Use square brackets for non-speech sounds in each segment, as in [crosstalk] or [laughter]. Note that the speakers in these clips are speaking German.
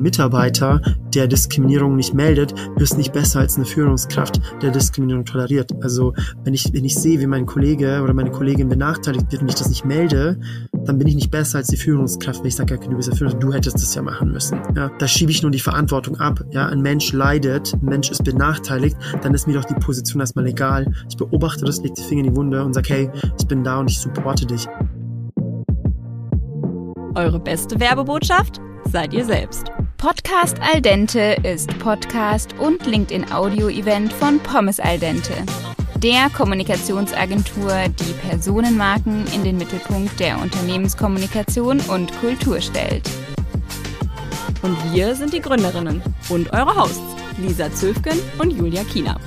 Mitarbeiter, der Diskriminierung nicht meldet, ist nicht besser als eine Führungskraft, der Diskriminierung toleriert. Also wenn ich, wenn ich sehe, wie mein Kollege oder meine Kollegin benachteiligt wird und ich das nicht melde, dann bin ich nicht besser als die Führungskraft, wenn ich sage, ja, du bist ja Führungskraft, du hättest das ja machen müssen. Ja, da schiebe ich nur die Verantwortung ab. Ja, ein Mensch leidet, ein Mensch ist benachteiligt, dann ist mir doch die Position erstmal egal. Ich beobachte das, leg die Finger in die Wunde und sage, hey, ich bin da und ich supporte dich. Eure beste Werbebotschaft? Seid ihr selbst. Podcast Al Dente ist Podcast und LinkedIn-Audio-Event von Pommes Al Dente. Der Kommunikationsagentur, die Personenmarken in den Mittelpunkt der Unternehmenskommunikation und Kultur stellt. Und wir sind die Gründerinnen und eure Hosts, Lisa Zöfgen und Julia Kiener.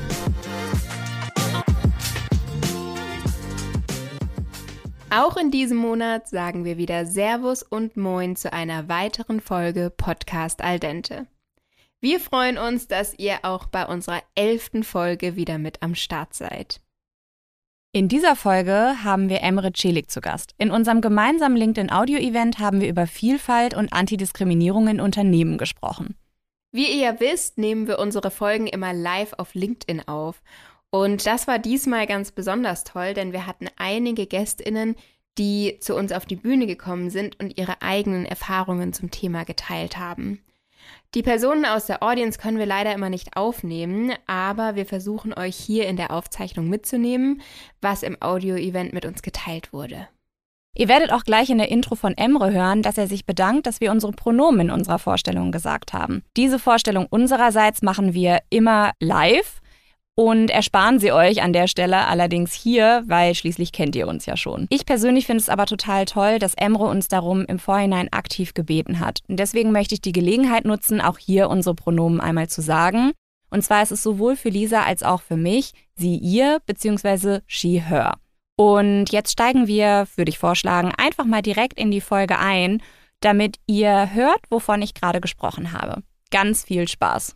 Auch in diesem Monat sagen wir wieder Servus und Moin zu einer weiteren Folge Podcast Al Dente. Wir freuen uns, dass ihr auch bei unserer elften Folge wieder mit am Start seid. In dieser Folge haben wir Emre Celik zu Gast. In unserem gemeinsamen LinkedIn-Audio-Event haben wir über Vielfalt und Antidiskriminierung in Unternehmen gesprochen. Wie ihr ja wisst, nehmen wir unsere Folgen immer live auf LinkedIn auf und das war diesmal ganz besonders toll, denn wir hatten einige Gästinnen, die zu uns auf die Bühne gekommen sind und ihre eigenen Erfahrungen zum Thema geteilt haben. Die Personen aus der Audience können wir leider immer nicht aufnehmen, aber wir versuchen euch hier in der Aufzeichnung mitzunehmen, was im Audio-Event mit uns geteilt wurde. Ihr werdet auch gleich in der Intro von Emre hören, dass er sich bedankt, dass wir unsere Pronomen in unserer Vorstellung gesagt haben. Diese Vorstellung unsererseits machen wir immer live und ersparen sie euch an der Stelle allerdings hier, weil schließlich kennt ihr uns ja schon. Ich persönlich finde es aber total toll, dass Emre uns darum im Vorhinein aktiv gebeten hat. Und deswegen möchte ich die Gelegenheit nutzen, auch hier unsere Pronomen einmal zu sagen. Und zwar ist es sowohl für Lisa als auch für mich sie ihr bzw. she her. Und jetzt steigen wir, würde ich vorschlagen, einfach mal direkt in die Folge ein, damit ihr hört, wovon ich gerade gesprochen habe. Ganz viel Spaß!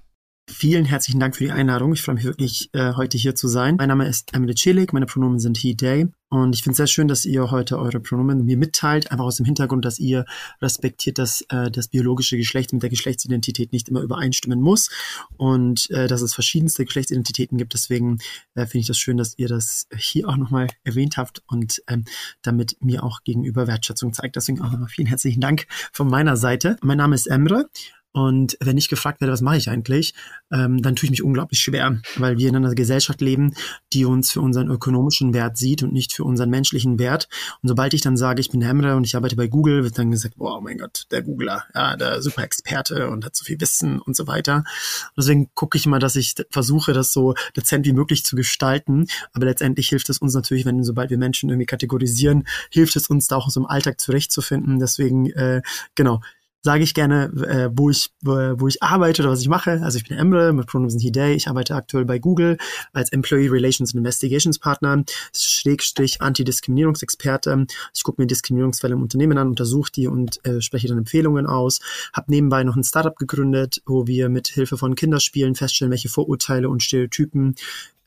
Vielen herzlichen Dank für die Einladung. Ich freue mich wirklich, äh, heute hier zu sein. Mein Name ist Emily Celik, meine Pronomen sind he, they. Und ich finde es sehr schön, dass ihr heute eure Pronomen mir mitteilt, einfach aus dem Hintergrund, dass ihr respektiert, dass äh, das biologische Geschlecht mit der Geschlechtsidentität nicht immer übereinstimmen muss und äh, dass es verschiedenste Geschlechtsidentitäten gibt. Deswegen äh, finde ich das schön, dass ihr das hier auch nochmal erwähnt habt und ähm, damit mir auch gegenüber Wertschätzung zeigt. Deswegen auch nochmal vielen herzlichen Dank von meiner Seite. Mein Name ist Emre und wenn ich gefragt werde, was mache ich eigentlich, ähm, dann tue ich mich unglaublich schwer, weil wir in einer Gesellschaft leben, die uns für unseren ökonomischen Wert sieht und nicht für unseren menschlichen Wert. Und sobald ich dann sage, ich bin Emre und ich arbeite bei Google, wird dann gesagt, oh mein Gott, der Googler, ja, der super Experte und hat so viel Wissen und so weiter. Und deswegen gucke ich mal, dass ich versuche, das so dezent wie möglich zu gestalten. Aber letztendlich hilft es uns natürlich, wenn sobald wir Menschen irgendwie kategorisieren, hilft es uns da auch so im Alltag zurechtzufinden. Deswegen, äh, genau, sage ich gerne, äh, wo ich wo ich arbeite oder was ich mache. Also ich bin Emre mit Pronouns sind he. Ich arbeite aktuell bei Google als Employee Relations and Investigations Partner, Schrägstrich Antidiskriminierungsexperte. Ich gucke mir Diskriminierungsfälle im Unternehmen an, untersuche die und äh, spreche dann Empfehlungen aus. Habe nebenbei noch ein Startup gegründet, wo wir mit Hilfe von Kinderspielen feststellen, welche Vorurteile und Stereotypen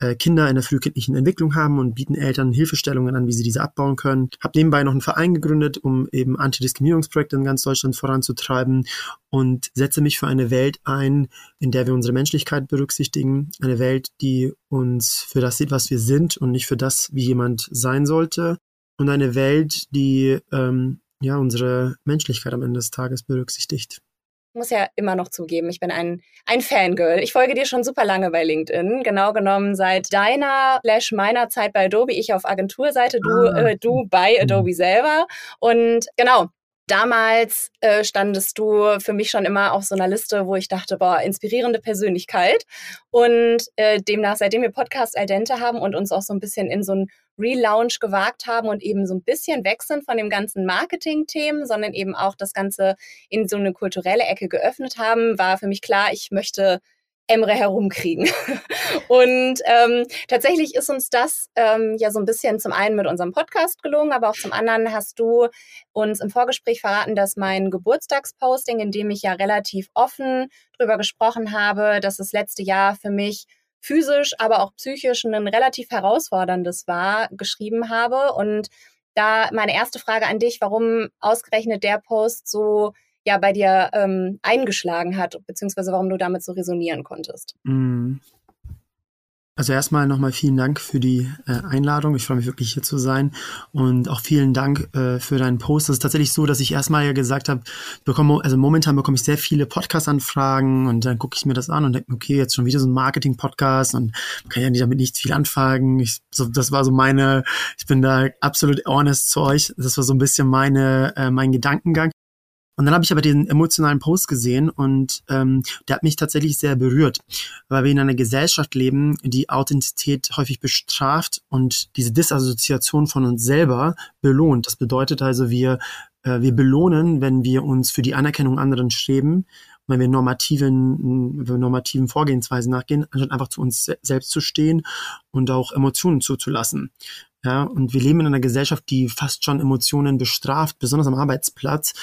äh, Kinder in der frühkindlichen Entwicklung haben und bieten Eltern Hilfestellungen an, wie sie diese abbauen können. Habe nebenbei noch einen Verein gegründet, um eben Antidiskriminierungsprojekte in ganz Deutschland voranzutreiben und setze mich für eine Welt ein, in der wir unsere Menschlichkeit berücksichtigen. Eine Welt, die uns für das sieht, was wir sind und nicht für das, wie jemand sein sollte. Und eine Welt, die ähm, ja unsere Menschlichkeit am Ende des Tages berücksichtigt muss ja immer noch zugeben, ich bin ein, ein Fangirl. Ich folge dir schon super lange bei LinkedIn. Genau genommen seit deiner slash meiner Zeit bei Adobe, ich auf Agenturseite, du, ah. äh, du bei. Adobe selber. Und genau, Damals äh, standest du für mich schon immer auf so einer Liste, wo ich dachte, boah, inspirierende Persönlichkeit. Und äh, demnach, seitdem wir Podcast Aldente haben und uns auch so ein bisschen in so ein Relaunch gewagt haben und eben so ein bisschen wechseln von dem ganzen Marketing-Themen, sondern eben auch das Ganze in so eine kulturelle Ecke geöffnet haben, war für mich klar, ich möchte Emre herumkriegen. [laughs] und ähm, tatsächlich ist uns das ähm, ja so ein bisschen zum einen mit unserem Podcast gelungen, aber auch zum anderen hast du uns im Vorgespräch verraten, dass mein Geburtstagsposting, in dem ich ja relativ offen drüber gesprochen habe, dass das letzte Jahr für mich physisch, aber auch psychisch ein relativ herausforderndes war, geschrieben habe. Und da meine erste Frage an dich, warum ausgerechnet der Post so ja bei dir ähm, eingeschlagen hat, beziehungsweise warum du damit so resonieren konntest. Mm. Also erstmal nochmal vielen Dank für die äh, Einladung. Ich freue mich wirklich hier zu sein. Und auch vielen Dank äh, für deinen Post. Es ist tatsächlich so, dass ich erstmal ja gesagt habe, also momentan bekomme ich sehr viele Podcast-Anfragen und dann gucke ich mir das an und denke, okay, jetzt schon wieder so ein Marketing-Podcast und kann ja damit nicht viel anfangen. Ich, so, das war so meine, ich bin da absolut honest zu euch. Das war so ein bisschen meine, äh, mein Gedankengang. Und dann habe ich aber den emotionalen Post gesehen und ähm, der hat mich tatsächlich sehr berührt, weil wir in einer Gesellschaft leben, die Authentizität häufig bestraft und diese Disassoziation von uns selber belohnt. Das bedeutet also, wir, äh, wir belohnen, wenn wir uns für die Anerkennung anderen streben, wenn wir normativen, wir normativen Vorgehensweisen nachgehen, anstatt einfach zu uns selbst zu stehen und auch Emotionen zuzulassen. Ja, und wir leben in einer Gesellschaft, die fast schon Emotionen bestraft, besonders am Arbeitsplatz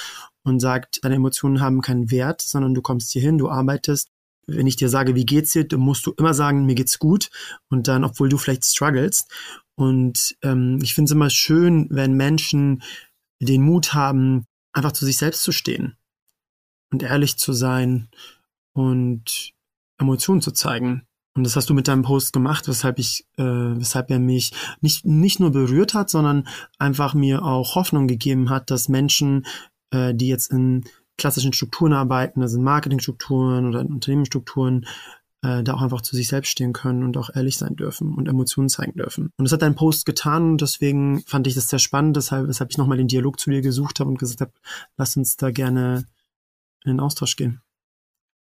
und sagt, deine Emotionen haben keinen Wert, sondern du kommst hier hin, du arbeitest. Wenn ich dir sage, wie geht's dir, dann musst du immer sagen, mir geht's gut. Und dann, obwohl du vielleicht strugglest. Und ähm, ich finde es immer schön, wenn Menschen den Mut haben, einfach zu sich selbst zu stehen und ehrlich zu sein und Emotionen zu zeigen. Und das hast du mit deinem Post gemacht, weshalb ich, äh, weshalb er mich nicht, nicht nur berührt hat, sondern einfach mir auch Hoffnung gegeben hat, dass Menschen, äh, die jetzt in klassischen Strukturen arbeiten, also in Marketingstrukturen oder in Unternehmensstrukturen, äh, da auch einfach zu sich selbst stehen können und auch ehrlich sein dürfen und Emotionen zeigen dürfen. Und das hat dein Post getan und deswegen fand ich das sehr spannend, deshalb, weshalb ich nochmal den Dialog zu dir gesucht habe und gesagt habe, lass uns da gerne in den Austausch gehen.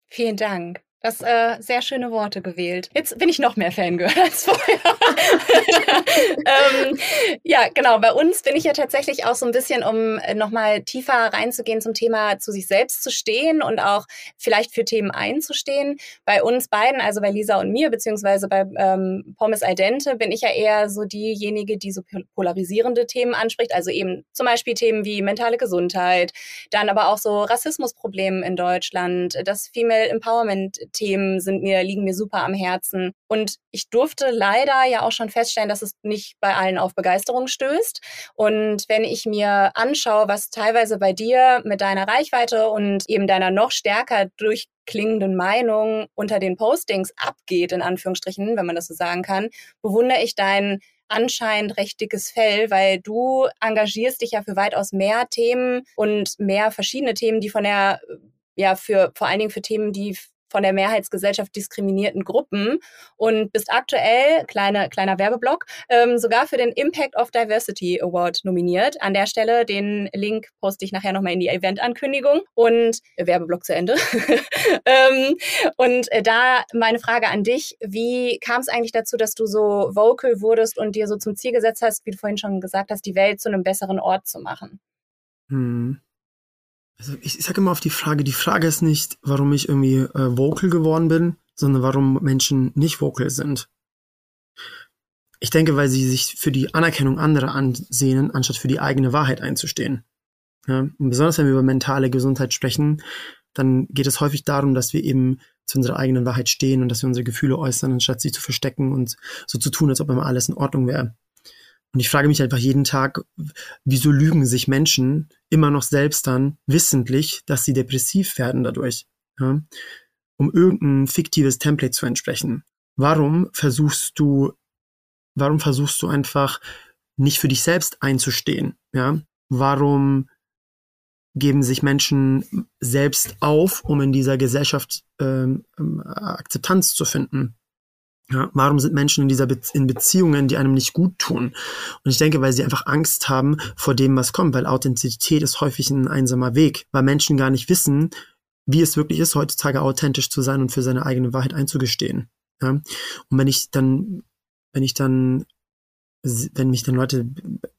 Vielen Dank. Das äh, sehr schöne Worte gewählt. Jetzt bin ich noch mehr Fangirl als vorher. [laughs] ähm, ja, genau. Bei uns bin ich ja tatsächlich auch so ein bisschen, um äh, nochmal tiefer reinzugehen zum Thema zu sich selbst zu stehen und auch vielleicht für Themen einzustehen. Bei uns beiden, also bei Lisa und mir, beziehungsweise bei ähm, Pommes Idente, bin ich ja eher so diejenige, die so polarisierende Themen anspricht. Also eben zum Beispiel Themen wie mentale Gesundheit, dann aber auch so Rassismusprobleme in Deutschland, das Female Empowerment Themen sind mir, liegen mir super am Herzen. Und ich durfte leider ja auch schon feststellen, dass es nicht bei allen auf Begeisterung stößt. Und wenn ich mir anschaue, was teilweise bei dir mit deiner Reichweite und eben deiner noch stärker durchklingenden Meinung unter den Postings abgeht, in Anführungsstrichen, wenn man das so sagen kann, bewundere ich dein anscheinend recht dickes Fell, weil du engagierst dich ja für weitaus mehr Themen und mehr verschiedene Themen, die von der ja, für, vor allen Dingen für Themen, die von der Mehrheitsgesellschaft diskriminierten Gruppen und bist aktuell, kleine, kleiner Werbeblock, ähm, sogar für den Impact of Diversity Award nominiert. An der Stelle den Link poste ich nachher nochmal in die Eventankündigung und äh, Werbeblock zu Ende. [laughs] ähm, und äh, da meine Frage an dich, wie kam es eigentlich dazu, dass du so vocal wurdest und dir so zum Ziel gesetzt hast, wie du vorhin schon gesagt hast, die Welt zu einem besseren Ort zu machen? Hm. Also ich, ich sage immer auf die Frage, die Frage ist nicht, warum ich irgendwie äh, vocal geworden bin, sondern warum Menschen nicht vocal sind. Ich denke, weil sie sich für die Anerkennung anderer ansehen, anstatt für die eigene Wahrheit einzustehen. Ja? Und besonders wenn wir über mentale Gesundheit sprechen, dann geht es häufig darum, dass wir eben zu unserer eigenen Wahrheit stehen und dass wir unsere Gefühle äußern, anstatt sie zu verstecken und so zu tun, als ob immer alles in Ordnung wäre. Und ich frage mich einfach jeden Tag, wieso lügen sich Menschen immer noch selbst dann wissentlich, dass sie depressiv werden dadurch, ja? um irgendein fiktives Template zu entsprechen. Warum versuchst du, warum versuchst du einfach nicht für dich selbst einzustehen? Ja? Warum geben sich Menschen selbst auf, um in dieser Gesellschaft ähm, Akzeptanz zu finden? Ja, warum sind Menschen in dieser Be in Beziehungen, die einem nicht gut tun? Und ich denke, weil sie einfach Angst haben vor dem, was kommt, weil Authentizität ist häufig ein einsamer Weg, weil Menschen gar nicht wissen, wie es wirklich ist, heutzutage authentisch zu sein und für seine eigene Wahrheit einzugestehen. Ja? Und wenn ich dann, wenn ich dann, wenn mich dann Leute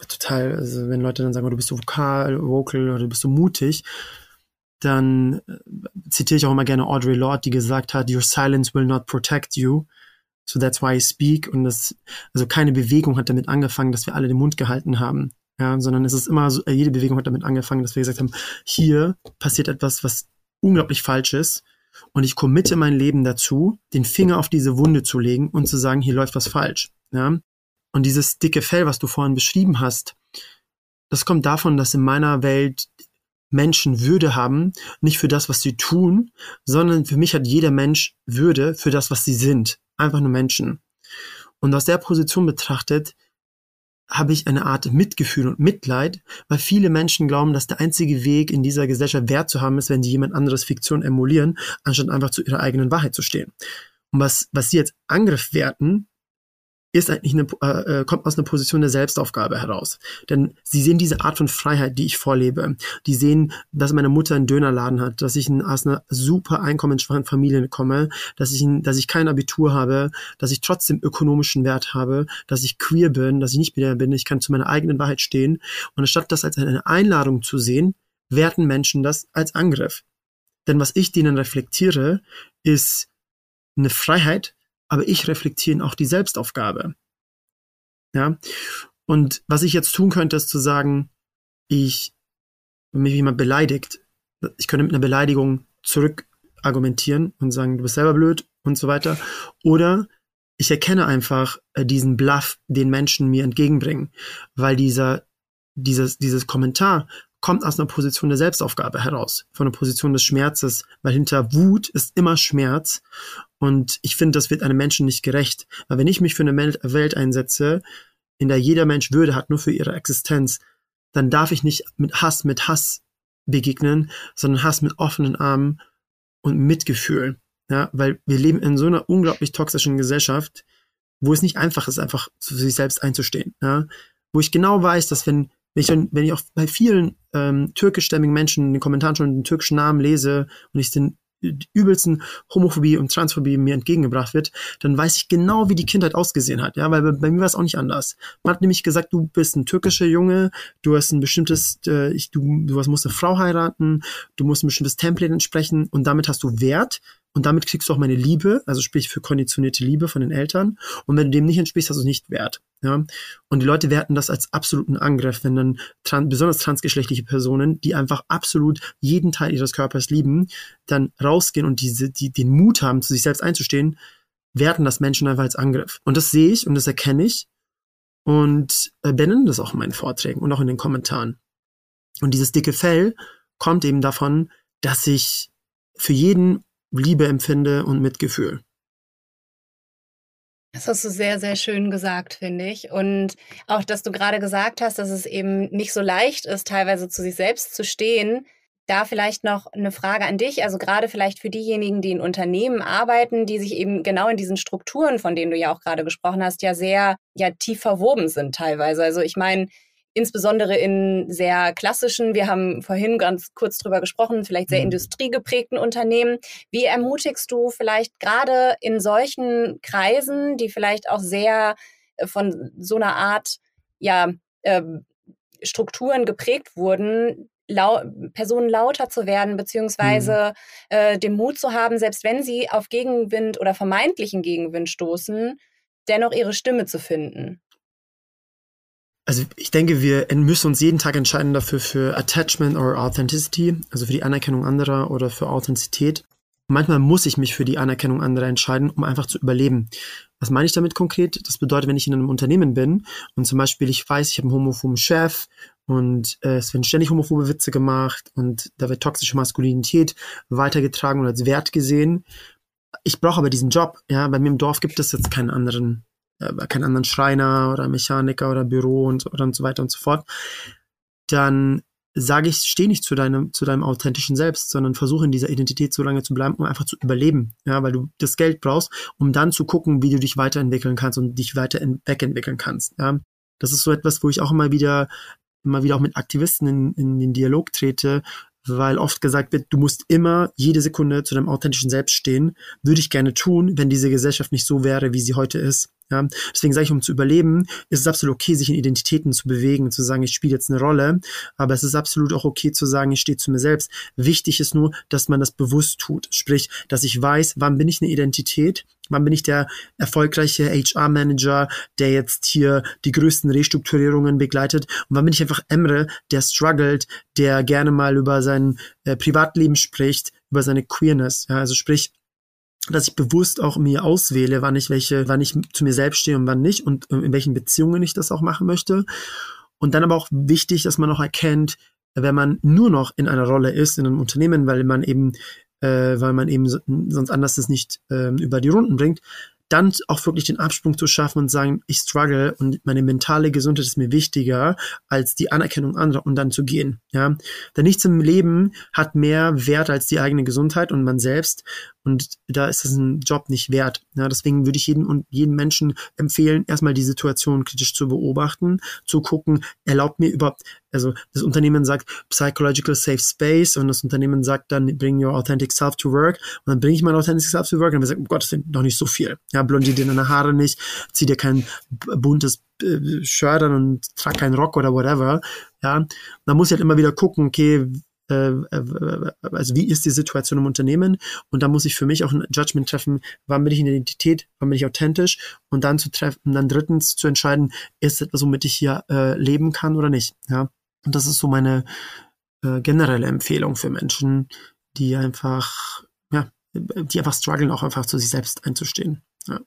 total, also wenn Leute dann sagen, oh, du bist so vokal, vocal oder du bist so mutig, dann äh, zitiere ich auch immer gerne Audrey Lorde, die gesagt hat, Your silence will not protect you. So that's why I speak. Und das, also keine Bewegung hat damit angefangen, dass wir alle den Mund gehalten haben. Ja, sondern es ist immer so, äh, jede Bewegung hat damit angefangen, dass wir gesagt haben, hier passiert etwas, was unglaublich falsch ist. Und ich committe mein Leben dazu, den Finger auf diese Wunde zu legen und zu sagen, hier läuft was falsch. Ja? Und dieses dicke Fell, was du vorhin beschrieben hast, das kommt davon, dass in meiner Welt Menschen Würde haben, nicht für das, was sie tun, sondern für mich hat jeder Mensch Würde für das, was sie sind. Einfach nur Menschen. Und aus der Position betrachtet, habe ich eine Art Mitgefühl und Mitleid, weil viele Menschen glauben, dass der einzige Weg in dieser Gesellschaft Wert zu haben ist, wenn sie jemand anderes Fiktion emulieren, anstatt einfach zu ihrer eigenen Wahrheit zu stehen. Und was, was sie jetzt Angriff werten, ist eigentlich eine, äh, äh, kommt aus einer Position der Selbstaufgabe heraus. Denn sie sehen diese Art von Freiheit, die ich vorlebe. Die sehen, dass meine Mutter einen Dönerladen hat, dass ich aus einer super einkommensschwachen Familie komme, dass ich, dass ich kein Abitur habe, dass ich trotzdem ökonomischen Wert habe, dass ich queer bin, dass ich nicht mehr bin, ich kann zu meiner eigenen Wahrheit stehen. Und anstatt das als eine Einladung zu sehen, werten Menschen das als Angriff. Denn was ich denen reflektiere, ist eine Freiheit, aber ich reflektiere auch die Selbstaufgabe. Ja. Und was ich jetzt tun könnte, ist zu sagen, ich, wenn mich jemand beleidigt, ich könnte mit einer Beleidigung zurück argumentieren und sagen, du bist selber blöd und so weiter. Oder ich erkenne einfach äh, diesen Bluff, den Menschen mir entgegenbringen, weil dieser, dieses, dieses Kommentar kommt aus einer Position der Selbstaufgabe heraus, von einer Position des Schmerzes, weil hinter Wut ist immer Schmerz. Und ich finde, das wird einem Menschen nicht gerecht. Weil wenn ich mich für eine Welt einsetze, in der jeder Mensch Würde hat, nur für ihre Existenz, dann darf ich nicht mit Hass mit Hass begegnen, sondern Hass mit offenen Armen und Mitgefühl. Ja, weil wir leben in so einer unglaublich toxischen Gesellschaft, wo es nicht einfach ist, einfach zu sich selbst einzustehen. Ja, wo ich genau weiß, dass wenn wenn ich, wenn ich auch bei vielen ähm, türkischstämmigen Menschen in den Kommentaren schon den türkischen Namen lese und ich den übelsten Homophobie und Transphobie mir entgegengebracht wird, dann weiß ich genau, wie die Kindheit ausgesehen hat. Ja, weil bei, bei mir war es auch nicht anders. Man hat nämlich gesagt, du bist ein türkischer Junge, du hast ein bestimmtes, äh, ich, du, du musst eine Frau heiraten, du musst ein bestimmtes Template entsprechen und damit hast du Wert und damit kriegst du auch meine Liebe, also sprich für konditionierte Liebe von den Eltern. Und wenn du dem nicht entsprichst, hast du es nicht wert. Ja? Und die Leute werten das als absoluten Angriff, wenn dann trans besonders transgeschlechtliche Personen, die einfach absolut jeden Teil ihres Körpers lieben, dann rausgehen und diese, die, den Mut haben, zu sich selbst einzustehen, werten das Menschen einfach als Angriff. Und das sehe ich und das erkenne ich und äh, benenne das auch in meinen Vorträgen und auch in den Kommentaren. Und dieses dicke Fell kommt eben davon, dass ich für jeden Liebe empfinde und Mitgefühl. Das hast du sehr, sehr schön gesagt, finde ich. Und auch, dass du gerade gesagt hast, dass es eben nicht so leicht ist, teilweise zu sich selbst zu stehen. Da vielleicht noch eine Frage an dich, also gerade vielleicht für diejenigen, die in Unternehmen arbeiten, die sich eben genau in diesen Strukturen, von denen du ja auch gerade gesprochen hast, ja sehr ja tief verwoben sind teilweise. Also ich meine, insbesondere in sehr klassischen, wir haben vorhin ganz kurz drüber gesprochen, vielleicht sehr mhm. industriegeprägten Unternehmen. Wie ermutigst du vielleicht gerade in solchen Kreisen, die vielleicht auch sehr äh, von so einer Art, ja, äh, Strukturen geprägt wurden, lau Personen lauter zu werden, beziehungsweise mhm. äh, den Mut zu haben, selbst wenn sie auf Gegenwind oder vermeintlichen Gegenwind stoßen, dennoch ihre Stimme zu finden? Also ich denke, wir müssen uns jeden Tag entscheiden dafür für Attachment or Authenticity, also für die Anerkennung anderer oder für Authentizität. Manchmal muss ich mich für die Anerkennung anderer entscheiden, um einfach zu überleben. Was meine ich damit konkret? Das bedeutet, wenn ich in einem Unternehmen bin und zum Beispiel ich weiß, ich habe einen homophoben Chef und äh, es werden ständig homophobe Witze gemacht und da wird toxische Maskulinität weitergetragen und als Wert gesehen. Ich brauche aber diesen Job. Ja, bei mir im Dorf gibt es jetzt keinen anderen äh, keinen anderen Schreiner oder Mechaniker oder Büro und, und so weiter und so fort, dann sage ich, steh nicht zu deinem, zu deinem authentischen Selbst, sondern versuche in dieser Identität so lange zu bleiben, um einfach zu überleben. Ja, weil du das Geld brauchst, um dann zu gucken, wie du dich weiterentwickeln kannst und dich weiter wegentwickeln kannst. Ja, das ist so etwas, wo ich auch immer wieder, immer wieder auch mit Aktivisten in, in den Dialog trete, weil oft gesagt wird, du musst immer jede Sekunde zu deinem authentischen Selbst stehen. Würde ich gerne tun, wenn diese Gesellschaft nicht so wäre, wie sie heute ist. Ja, deswegen sage ich, um zu überleben, ist es absolut okay, sich in Identitäten zu bewegen, zu sagen, ich spiele jetzt eine Rolle, aber es ist absolut auch okay zu sagen, ich stehe zu mir selbst. Wichtig ist nur, dass man das bewusst tut, sprich, dass ich weiß, wann bin ich eine Identität, wann bin ich der erfolgreiche HR-Manager, der jetzt hier die größten Restrukturierungen begleitet? Und wann bin ich einfach Emre, der struggelt, der gerne mal über sein äh, Privatleben spricht, über seine Queerness, ja, also sprich, dass ich bewusst auch mir auswähle, wann ich welche, wann ich zu mir selbst stehe und wann nicht und in welchen Beziehungen ich das auch machen möchte. Und dann aber auch wichtig, dass man auch erkennt, wenn man nur noch in einer Rolle ist in einem Unternehmen, weil man eben, äh, weil man eben sonst anders das nicht äh, über die Runden bringt, dann auch wirklich den Absprung zu schaffen und sagen, ich struggle und meine mentale Gesundheit ist mir wichtiger als die Anerkennung anderer und dann zu gehen. Ja, denn nichts im Leben hat mehr Wert als die eigene Gesundheit und man selbst. Und da ist es ein Job nicht wert. Ja, deswegen würde ich jedem und jedem Menschen empfehlen, erstmal die Situation kritisch zu beobachten, zu gucken, erlaubt mir überhaupt, also das Unternehmen sagt Psychological Safe Space und das Unternehmen sagt dann Bring Your Authentic Self to Work und dann bringe ich mein Authentic Self to Work und dann sagt, oh Gott, das sind noch nicht so viel. Ja, blondier dir deine Haare nicht, zieh dir kein buntes äh, Shirt an und trag keinen Rock oder whatever. Ja, man muss halt immer wieder gucken, okay, also wie ist die Situation im Unternehmen und da muss ich für mich auch ein Judgment treffen, wann bin ich in der Identität, wann bin ich authentisch und dann zu treffen, dann drittens zu entscheiden, ist etwas, womit ich hier äh, leben kann oder nicht. Ja, und das ist so meine äh, generelle Empfehlung für Menschen, die einfach, ja, die einfach strugglen, auch einfach zu sich selbst einzustehen. Ja.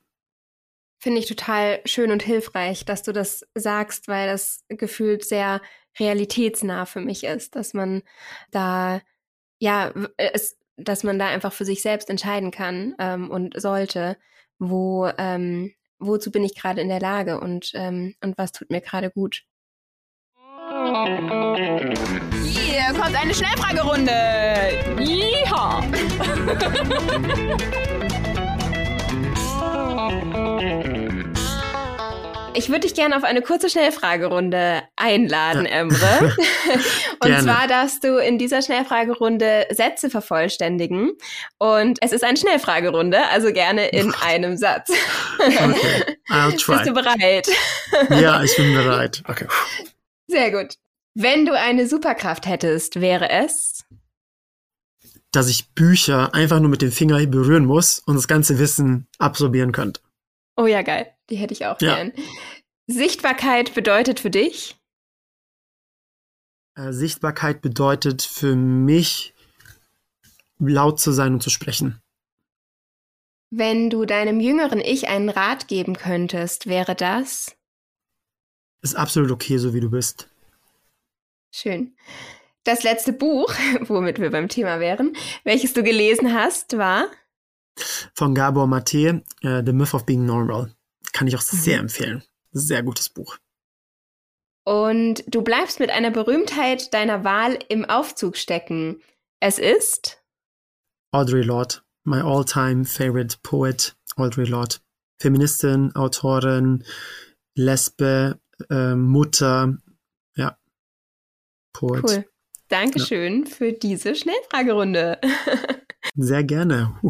Finde ich total schön und hilfreich, dass du das sagst, weil das gefühlt sehr realitätsnah für mich ist, dass man da, ja, es, dass man da einfach für sich selbst entscheiden kann ähm, und sollte, wo, ähm, wozu bin ich gerade in der Lage und, ähm, und was tut mir gerade gut. Hier kommt eine Schnellfragerunde. Yeehaw! [laughs] Ich würde dich gerne auf eine kurze Schnellfragerunde einladen, Emre. [laughs] und zwar darfst du in dieser Schnellfragerunde Sätze vervollständigen. Und es ist eine Schnellfragerunde, also gerne in einem Satz. Okay, I'll try. [laughs] Bist du bereit? Ja, ich bin bereit. Okay. Sehr gut. Wenn du eine Superkraft hättest, wäre es? Dass ich Bücher einfach nur mit dem Finger berühren muss und das ganze Wissen absorbieren könnte. Oh ja, geil. Die hätte ich auch ja. gern. Sichtbarkeit bedeutet für dich? Äh, Sichtbarkeit bedeutet für mich, laut zu sein und zu sprechen. Wenn du deinem jüngeren Ich einen Rat geben könntest, wäre das? Ist absolut okay, so wie du bist. Schön. Das letzte Buch, [laughs] womit wir beim Thema wären, welches du gelesen hast, war? von Gabor Mate, uh, The Myth of Being Normal. Kann ich auch mhm. sehr empfehlen. Sehr gutes Buch. Und du bleibst mit einer Berühmtheit deiner Wahl im Aufzug stecken. Es ist? Audre Lorde, my all-time favorite poet, Audre Lorde. Feministin, Autorin, Lesbe, äh, Mutter, ja, Poet. Cool. Dankeschön ja. für diese Schnellfragerunde. [laughs] Sehr gerne.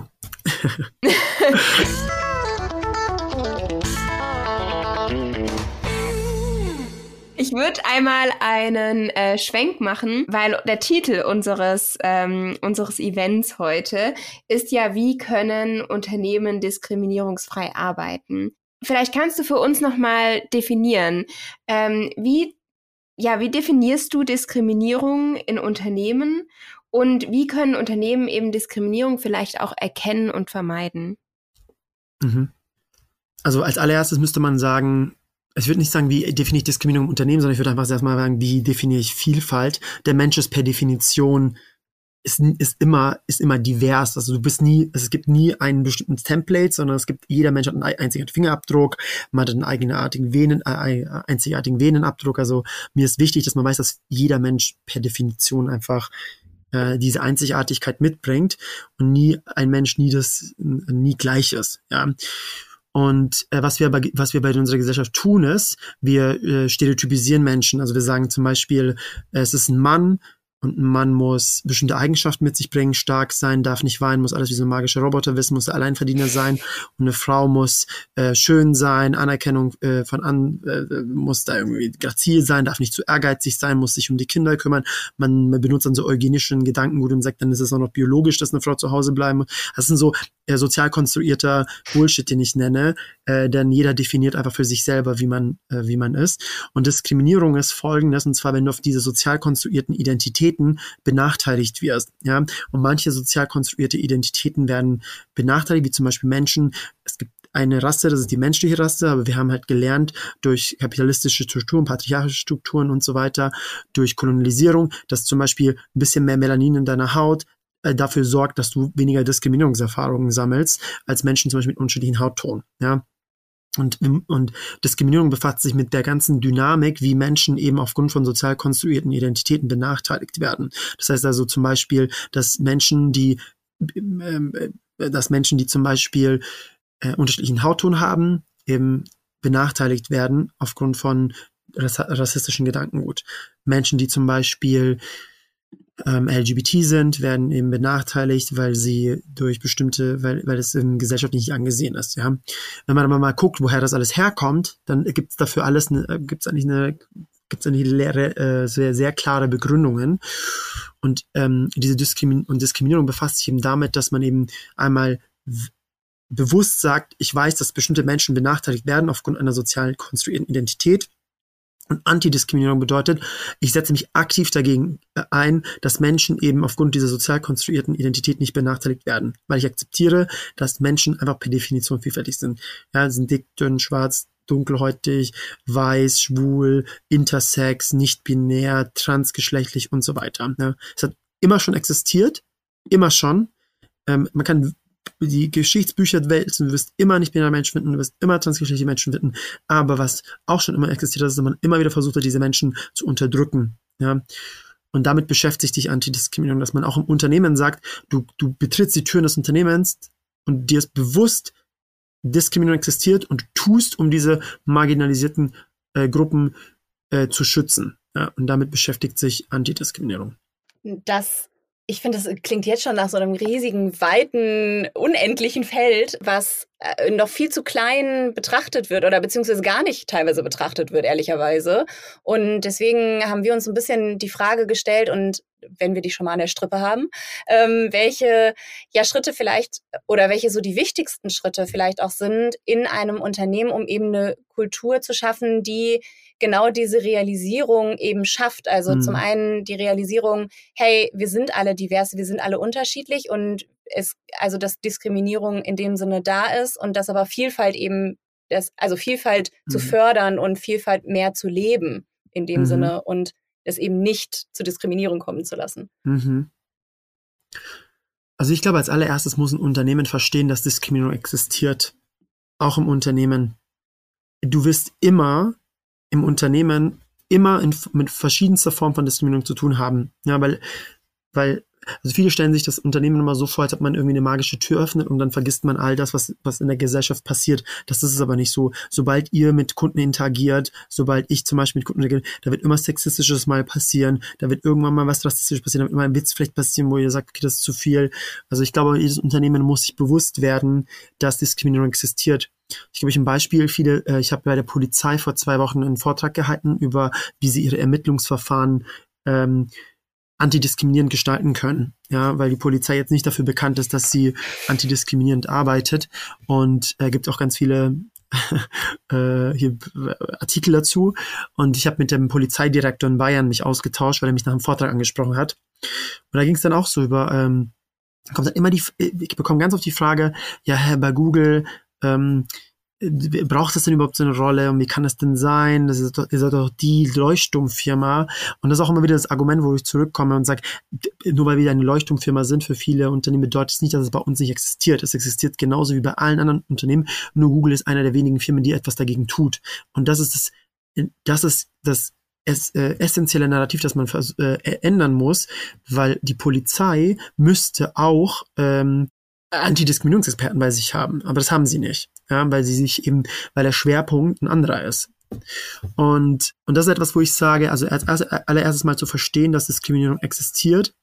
[laughs] Ich würde einmal einen äh, Schwenk machen, weil der Titel unseres, ähm, unseres Events heute ist ja, wie können Unternehmen diskriminierungsfrei arbeiten? Vielleicht kannst du für uns nochmal definieren, ähm, wie, ja, wie definierst du Diskriminierung in Unternehmen und wie können Unternehmen eben Diskriminierung vielleicht auch erkennen und vermeiden? Mhm. Also als allererstes müsste man sagen, ich würde nicht sagen, wie definiere ich Diskriminierung im Unternehmen, sondern ich würde einfach erstmal sagen, wie definiere ich Vielfalt. Der Mensch ist per Definition ist, ist immer ist immer divers. Also du bist nie, es gibt nie einen bestimmten Template, sondern es gibt jeder Mensch hat einen einzigartigen Fingerabdruck, man hat einen eigenartigen Venen, äh, einzigartigen Venenabdruck. Also mir ist wichtig, dass man weiß, dass jeder Mensch per Definition einfach äh, diese Einzigartigkeit mitbringt und nie ein Mensch nie das nie gleich ist. Ja. Und äh, was wir bei, was wir bei unserer Gesellschaft tun ist, wir äh, stereotypisieren Menschen. Also wir sagen zum Beispiel, es ist ein Mann, und ein Mann muss bestimmte Eigenschaften mit sich bringen, stark sein, darf nicht weinen, muss alles wie so ein magischer Roboter wissen, muss Alleinverdiener sein. Und eine Frau muss äh, schön sein, Anerkennung äh, von an, äh, muss da irgendwie grazil sein, darf nicht zu ehrgeizig sein, muss sich um die Kinder kümmern. Man, man benutzt dann so eugenischen Gedankengut und sagt, dann ist es auch noch biologisch, dass eine Frau zu Hause bleiben muss. Das sind so äh, sozial konstruierter Bullshit, den ich nenne, äh, denn jeder definiert einfach für sich selber, wie man, äh, wie man ist. Und Diskriminierung ist folgendes, und zwar, wenn du auf diese sozial konstruierten Identitäten benachteiligt wirst. Ja? Und manche sozial konstruierte Identitäten werden benachteiligt, wie zum Beispiel Menschen. Es gibt eine Rasse, das ist die menschliche Rasse, aber wir haben halt gelernt durch kapitalistische Strukturen, patriarchische Strukturen und so weiter, durch Kolonialisierung, dass zum Beispiel ein bisschen mehr Melanin in deiner Haut äh, dafür sorgt, dass du weniger Diskriminierungserfahrungen sammelst als Menschen zum Beispiel mit unterschiedlichen Hautton. Ja, und, und Diskriminierung befasst sich mit der ganzen Dynamik, wie Menschen eben aufgrund von sozial konstruierten Identitäten benachteiligt werden. Das heißt also zum Beispiel, dass Menschen, die, äh, dass Menschen, die zum Beispiel äh, unterschiedlichen Hautton haben, eben benachteiligt werden aufgrund von rassistischen Gedankengut. Menschen, die zum Beispiel ähm, LGBT sind, werden eben benachteiligt, weil sie durch bestimmte, weil, weil es in Gesellschaft nicht angesehen ist. Ja, wenn man aber mal guckt, woher das alles herkommt, dann gibt es dafür alles, eine, gibt es eigentlich eine, gibt es eigentlich leere, äh, sehr sehr klare Begründungen. Und ähm, diese Diskrimin und Diskriminierung befasst sich eben damit, dass man eben einmal bewusst sagt, ich weiß, dass bestimmte Menschen benachteiligt werden aufgrund einer sozial konstruierten Identität und Antidiskriminierung bedeutet, ich setze mich aktiv dagegen äh, ein, dass Menschen eben aufgrund dieser sozial konstruierten Identität nicht benachteiligt werden, weil ich akzeptiere, dass Menschen einfach per Definition vielfältig sind. Ja, sind dick, dünn, schwarz, dunkelhäutig, weiß, schwul, intersex, nicht binär, transgeschlechtlich und so weiter. Ja, es hat immer schon existiert, immer schon. Ähm, man kann die Geschichtsbücher wälzen, du wirst immer nicht binäre Menschen finden, du wirst immer transgeschlechtliche Menschen finden. Aber was auch schon immer existiert hat, ist, dass man immer wieder versucht hat, diese Menschen zu unterdrücken. Ja. Und damit beschäftigt sich Antidiskriminierung, dass man auch im Unternehmen sagt, du, du betrittst die Türen des Unternehmens und dir ist bewusst, Diskriminierung existiert und tust, um diese marginalisierten äh, Gruppen äh, zu schützen. Ja, und damit beschäftigt sich Antidiskriminierung. Das ich finde, das klingt jetzt schon nach so einem riesigen, weiten, unendlichen Feld, was äh, noch viel zu klein betrachtet wird oder beziehungsweise gar nicht teilweise betrachtet wird, ehrlicherweise. Und deswegen haben wir uns ein bisschen die Frage gestellt und wenn wir die schon mal an der Strippe haben, ähm, welche ja Schritte vielleicht oder welche so die wichtigsten Schritte vielleicht auch sind in einem Unternehmen, um eben eine Kultur zu schaffen, die genau diese Realisierung eben schafft. Also mhm. zum einen die Realisierung, hey, wir sind alle divers, wir sind alle unterschiedlich und es, also dass Diskriminierung in dem Sinne da ist und dass aber Vielfalt eben, das, also Vielfalt mhm. zu fördern und Vielfalt mehr zu leben in dem mhm. Sinne und es eben nicht zu Diskriminierung kommen zu lassen. Mhm. Also ich glaube, als allererstes muss ein Unternehmen verstehen, dass Diskriminierung existiert. Auch im Unternehmen. Du wirst immer im Unternehmen immer in, mit verschiedenster Form von Diskriminierung zu tun haben. Ja, weil, weil also viele stellen sich das Unternehmen immer so vor, als ob man irgendwie eine magische Tür öffnet und dann vergisst man all das, was, was in der Gesellschaft passiert. Das ist es aber nicht so. Sobald ihr mit Kunden interagiert, sobald ich zum Beispiel mit Kunden interagiere, da wird immer Sexistisches mal passieren, da wird irgendwann mal was Rassistisches passieren, da wird immer ein Witz vielleicht passieren, wo ihr sagt, okay, das ist zu viel. Also ich glaube, jedes Unternehmen muss sich bewusst werden, dass Diskriminierung existiert. Ich gebe euch ein Beispiel. Viele, äh, ich habe bei der Polizei vor zwei Wochen einen Vortrag gehalten über, wie sie ihre Ermittlungsverfahren ähm, antidiskriminierend gestalten können. Ja, weil die Polizei jetzt nicht dafür bekannt ist, dass sie antidiskriminierend arbeitet. Und äh, gibt auch ganz viele [laughs] äh, hier Artikel dazu. Und ich habe mit dem Polizeidirektor in Bayern mich ausgetauscht, weil er mich nach einem Vortrag angesprochen hat. Und da ging es dann auch so über, ähm, kommt dann immer die, ich bekomme ganz oft die Frage, ja, Herr, bei Google, ähm, braucht das denn überhaupt so eine Rolle und wie kann das denn sein? Das ist doch, ihr seid doch die Leuchtturmfirma. Und das ist auch immer wieder das Argument, wo ich zurückkomme und sage, nur weil wir eine Leuchtturmfirma sind für viele Unternehmen, bedeutet es nicht, dass es bei uns nicht existiert. Es existiert genauso wie bei allen anderen Unternehmen. Nur Google ist einer der wenigen Firmen, die etwas dagegen tut. Und das ist das, das ist das es, äh, essentielle Narrativ, das man äh, ändern muss, weil die Polizei müsste auch ähm, Antidiskriminierungsexperten bei sich haben, aber das haben sie nicht ja, weil sie sich eben, weil der Schwerpunkt ein anderer ist. Und, und das ist etwas, wo ich sage, also als, allererstes mal zu verstehen, dass Diskriminierung existiert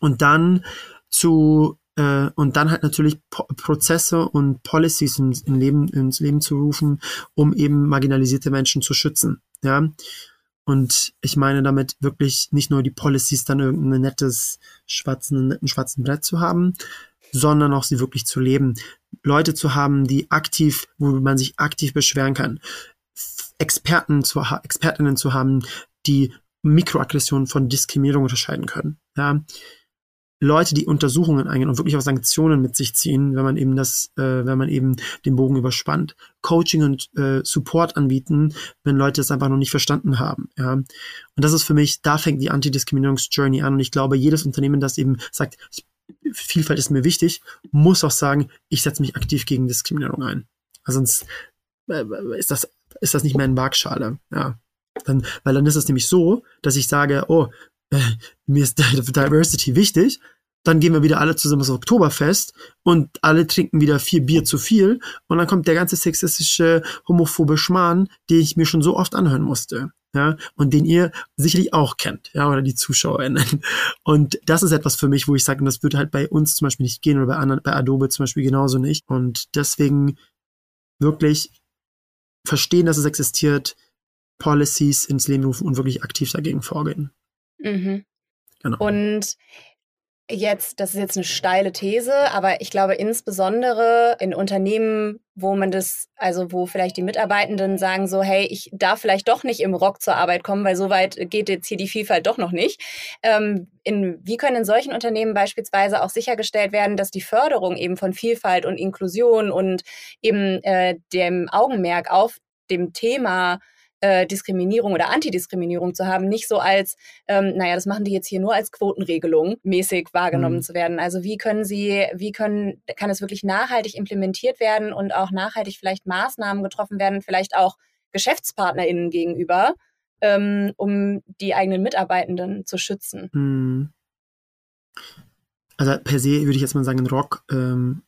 und dann zu äh, und dann halt natürlich po Prozesse und Policies ins, in Leben, ins Leben zu rufen, um eben marginalisierte Menschen zu schützen. Ja. Und ich meine damit wirklich nicht nur die Policies dann irgendein nettes schwarzen, netten schwarzen Brett zu haben, sondern auch sie wirklich zu leben. Leute zu haben, die aktiv, wo man sich aktiv beschweren kann. Experten zu, Expertinnen zu haben, die Mikroaggressionen von Diskriminierung unterscheiden können. Ja. Leute, die Untersuchungen eingehen und wirklich auch Sanktionen mit sich ziehen, wenn man eben das, äh, wenn man eben den Bogen überspannt. Coaching und äh, Support anbieten, wenn Leute es einfach noch nicht verstanden haben. Ja. Und das ist für mich, da fängt die Antidiskriminierungsjourney an. Und ich glaube, jedes Unternehmen, das eben sagt, Vielfalt ist mir wichtig, muss auch sagen, ich setze mich aktiv gegen Diskriminierung ein. Also sonst äh, ist das, ist das nicht mehr in Waagschale. Ja. Dann, weil dann ist es nämlich so, dass ich sage, oh, äh, [laughs] mir ist [laughs] Diversity wichtig, dann gehen wir wieder alle zusammen aufs Oktoberfest und alle trinken wieder vier Bier zu viel und dann kommt der ganze sexistische, homophobe Schmarrn, den ich mir schon so oft anhören musste. Ja, und den ihr sicherlich auch kennt, ja, oder die ZuschauerInnen. Und das ist etwas für mich, wo ich sage, das würde halt bei uns zum Beispiel nicht gehen oder bei anderen, bei Adobe zum Beispiel genauso nicht. Und deswegen wirklich verstehen, dass es existiert, Policies ins Leben rufen und wirklich aktiv dagegen vorgehen. Mhm. Genau. Und jetzt, das ist jetzt eine steile These, aber ich glaube insbesondere in Unternehmen, wo man das, also wo vielleicht die Mitarbeitenden sagen so, hey, ich darf vielleicht doch nicht im Rock zur Arbeit kommen, weil so weit geht jetzt hier die Vielfalt doch noch nicht. Ähm, in, wie können in solchen Unternehmen beispielsweise auch sichergestellt werden, dass die Förderung eben von Vielfalt und Inklusion und eben äh, dem Augenmerk auf dem Thema äh, Diskriminierung oder Antidiskriminierung zu haben, nicht so als, ähm, naja, das machen die jetzt hier nur als Quotenregelung mäßig wahrgenommen mhm. zu werden. Also wie können sie, wie können, kann es wirklich nachhaltig implementiert werden und auch nachhaltig vielleicht Maßnahmen getroffen werden, vielleicht auch GeschäftspartnerInnen gegenüber, ähm, um die eigenen Mitarbeitenden zu schützen? Mhm. Also per se würde ich jetzt mal sagen, Rock ähm,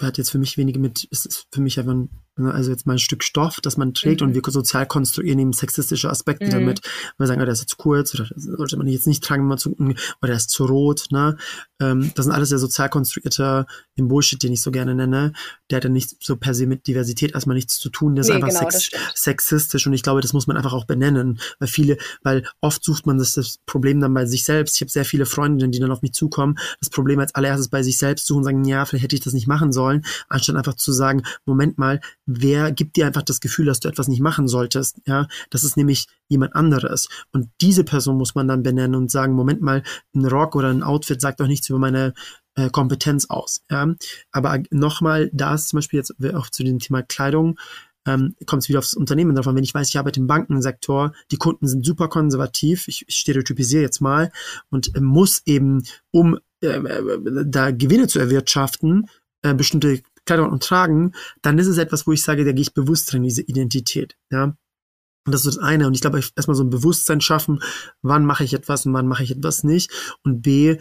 hat jetzt für mich wenige mit, ist für mich einfach ein Ne, also jetzt mal ein Stück Stoff, das man trägt mhm. und wir sozial konstruieren eben sexistische Aspekte mhm. damit. Wir sagen, oh, der ist jetzt zu kurz oder sollte man jetzt nicht tragen, wenn man zu, oder der ist zu rot. Ne? Ähm, das sind alles sehr sozial konstruierter im Bullshit, den ich so gerne nenne. Der hat ja nicht so per se mit Diversität erstmal nichts zu tun. Der ist nee, einfach genau, sex sexistisch und ich glaube, das muss man einfach auch benennen, weil viele, weil oft sucht man das, das Problem dann bei sich selbst. Ich habe sehr viele Freundinnen, die dann auf mich zukommen, das Problem als allererstes bei sich selbst suchen und sagen, ja, vielleicht hätte ich das nicht machen sollen, anstatt einfach zu sagen, Moment mal, wer gibt dir einfach das Gefühl, dass du etwas nicht machen solltest? Ja, das ist nämlich jemand anderes. Und diese Person muss man dann benennen und sagen, Moment mal, ein Rock oder ein Outfit sagt doch nichts über meine äh, Kompetenz aus. Ja, aber nochmal, da ist zum Beispiel jetzt auch zu dem Thema Kleidung, ähm, kommt es wieder aufs Unternehmen drauf an. Wenn ich weiß, ich arbeite im Bankensektor, die Kunden sind super konservativ, ich, ich stereotypisiere jetzt mal und äh, muss eben, um äh, äh da Gewinne zu erwirtschaften, äh, bestimmte Kleidung und tragen, dann ist es etwas, wo ich sage, da gehe ich bewusst drin, diese Identität. Ja. Und das ist das eine. Und ich glaube, erstmal so ein Bewusstsein schaffen, wann mache ich etwas und wann mache ich etwas nicht. Und B,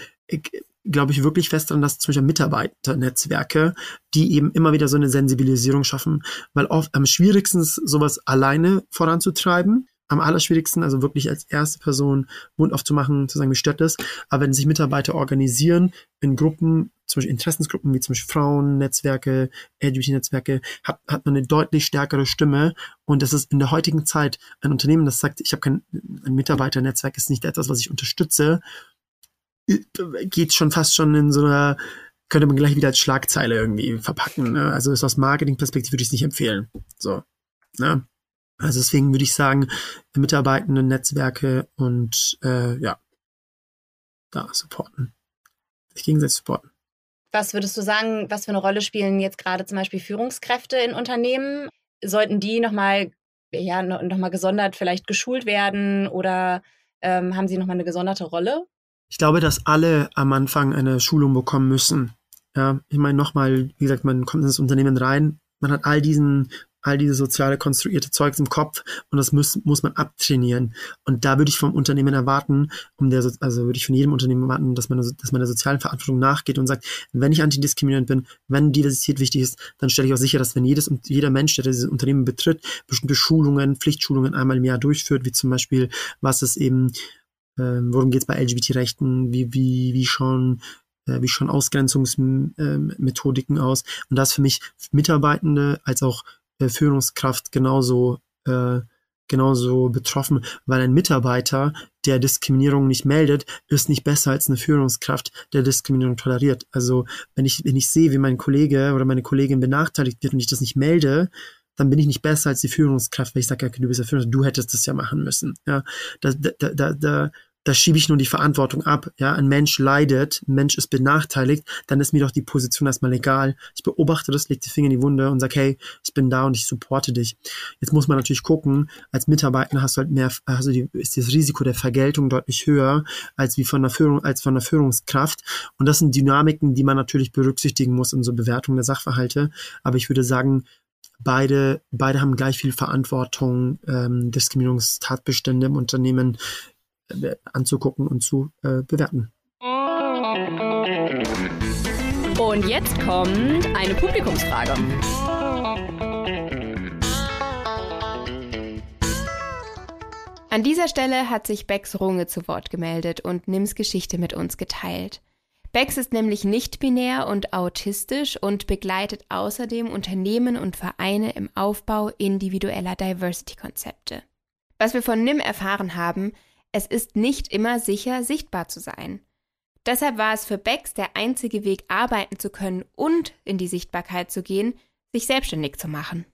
glaube ich wirklich fest daran, dass zum Beispiel Mitarbeiternetzwerke, die eben immer wieder so eine Sensibilisierung schaffen, weil oft am schwierigsten ist, sowas alleine voranzutreiben am allerschwierigsten, also wirklich als erste Person Mund aufzumachen, zu sagen, wie stört das. Aber wenn sich Mitarbeiter organisieren in Gruppen, zum Beispiel Interessensgruppen wie zum Beispiel Frauen-Netzwerke, LGBT-Netzwerke, hat, hat man eine deutlich stärkere Stimme. Und das ist in der heutigen Zeit ein Unternehmen, das sagt, ich habe kein ein Mitarbeiternetzwerk, ist nicht etwas, was ich unterstütze, geht schon fast schon in so einer könnte man gleich wieder als Schlagzeile irgendwie verpacken. Ne? Also ist aus Marketingperspektive würde ich es nicht empfehlen. So. Ne? Also deswegen würde ich sagen, Mitarbeitende Netzwerke und äh, ja, da supporten. Sich gegenseitig supporten. Was würdest du sagen, was für eine Rolle spielen jetzt gerade zum Beispiel Führungskräfte in Unternehmen? Sollten die nochmal ja, noch gesondert vielleicht geschult werden oder ähm, haben sie nochmal eine gesonderte Rolle? Ich glaube, dass alle am Anfang eine Schulung bekommen müssen. Ja, ich meine nochmal, wie gesagt, man kommt in das Unternehmen rein, man hat all diesen all diese soziale konstruierte Zeugs im Kopf und das muss, muss man abtrainieren. Und da würde ich vom Unternehmen erwarten, um der, also würde ich von jedem Unternehmen erwarten, dass man, dass man der sozialen Verantwortung nachgeht und sagt, wenn ich antidiskriminierend bin, wenn Diversität wichtig ist, dann stelle ich auch sicher, dass wenn jedes und jeder Mensch, der dieses Unternehmen betritt, bestimmte Schulungen, Pflichtschulungen einmal im Jahr durchführt, wie zum Beispiel, was es eben, ähm, worum geht es bei LGBT-Rechten, wie, wie, wie schon äh, wie schon Ausgrenzungsmethodiken ähm, aus. Und das für mich Mitarbeitende als auch Führungskraft genauso, äh, genauso betroffen, weil ein Mitarbeiter, der Diskriminierung nicht meldet, ist nicht besser als eine Führungskraft, der Diskriminierung toleriert. Also wenn ich, wenn ich sehe, wie mein Kollege oder meine Kollegin benachteiligt wird und ich das nicht melde, dann bin ich nicht besser als die Führungskraft, weil ich sage, okay, du bist ja Führungskraft, du hättest das ja machen müssen. Ja, da, da, da, da, da schiebe ich nur die Verantwortung ab. Ja, ein Mensch leidet, ein Mensch ist benachteiligt, dann ist mir doch die Position erstmal egal. Ich beobachte das, leg die Finger in die Wunde und sag, hey, ich bin da und ich supporte dich. Jetzt muss man natürlich gucken, als Mitarbeiter hast du halt mehr, also die, ist das Risiko der Vergeltung deutlich höher als wie von der Führung, als von der Führungskraft. Und das sind Dynamiken, die man natürlich berücksichtigen muss in so Bewertung der Sachverhalte. Aber ich würde sagen, beide, beide haben gleich viel Verantwortung, ähm, Diskriminierungstatbestände im Unternehmen anzugucken und zu äh, bewerten. Und jetzt kommt eine Publikumsfrage. An dieser Stelle hat sich Becks Runge zu Wort gemeldet und Nims Geschichte mit uns geteilt. Bex ist nämlich nicht binär und autistisch und begleitet außerdem Unternehmen und Vereine im Aufbau individueller Diversity-Konzepte. Was wir von Nim erfahren haben, es ist nicht immer sicher, sichtbar zu sein. Deshalb war es für Bex der einzige Weg, arbeiten zu können und in die Sichtbarkeit zu gehen, sich selbstständig zu machen.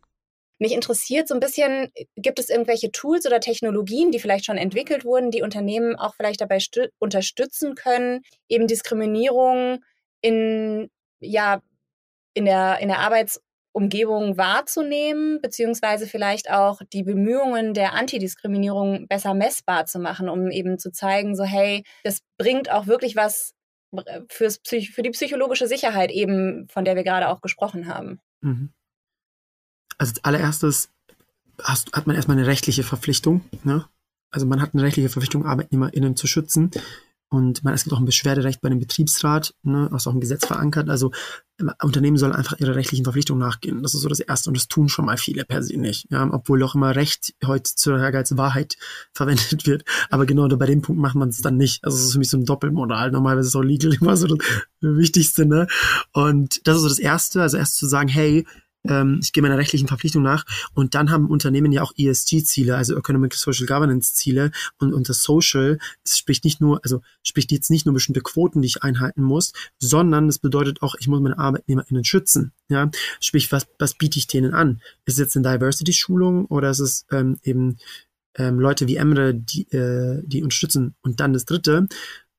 Mich interessiert so ein bisschen, gibt es irgendwelche Tools oder Technologien, die vielleicht schon entwickelt wurden, die Unternehmen auch vielleicht dabei unterstützen können, eben Diskriminierung in, ja, in der, in der Arbeitsumgebung wahrzunehmen, beziehungsweise vielleicht auch die Bemühungen der Antidiskriminierung besser messbar zu machen, um eben zu zeigen, so hey, das bringt auch wirklich was fürs Psych für die psychologische Sicherheit eben, von der wir gerade auch gesprochen haben. Mhm also als allererstes hast, hat man erstmal eine rechtliche Verpflichtung. Ne? Also man hat eine rechtliche Verpflichtung, ArbeitnehmerInnen zu schützen. Und man, es gibt auch ein Beschwerderecht bei dem Betriebsrat, ne, was auch im Gesetz verankert. Also Unternehmen sollen einfach ihre rechtlichen Verpflichtungen nachgehen. Das ist so das Erste. Und das tun schon mal viele per se nicht. Ja, obwohl auch immer Recht heutzutage als Wahrheit [laughs] verwendet wird. Aber genau bei dem Punkt macht man es dann nicht. Also es ist für mich so ein Doppelmoral. Normalerweise ist auch legal [laughs] immer so das Wichtigste. Ne? Und das ist so das Erste. Also erst zu sagen, hey, ähm, ich gehe meiner rechtlichen Verpflichtung nach. Und dann haben Unternehmen ja auch ESG-Ziele, also Economic Social Governance-Ziele. Und, das Social spricht nicht nur, also spricht jetzt nicht nur bestimmte Quoten, die ich einhalten muss, sondern es bedeutet auch, ich muss meine ArbeitnehmerInnen schützen. Ja, sprich, was, was biete ich denen an? Ist es jetzt eine Diversity-Schulung oder ist es ähm, eben ähm, Leute wie Emre, die, äh, die unterstützen? Und dann das dritte,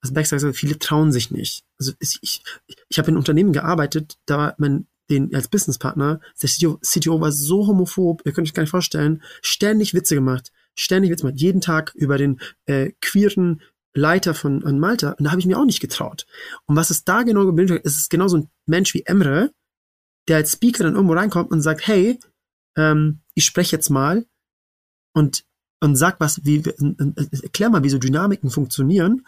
was Beck sagt, viele trauen sich nicht. Also ich, ich, ich habe in Unternehmen gearbeitet, da war mein den als Businesspartner, der CTO, CTO war so homophob, ihr könnt euch gar nicht vorstellen, ständig Witze gemacht, ständig Witze gemacht, jeden Tag über den äh, queeren Leiter von, von Malta und da habe ich mir auch nicht getraut. Und was es da genau gebildet hat, ist es genau so ein Mensch wie Emre, der als Speaker dann irgendwo reinkommt und sagt, hey, ähm, ich spreche jetzt mal und und sag was, wie, erklär mal, wie so Dynamiken funktionieren,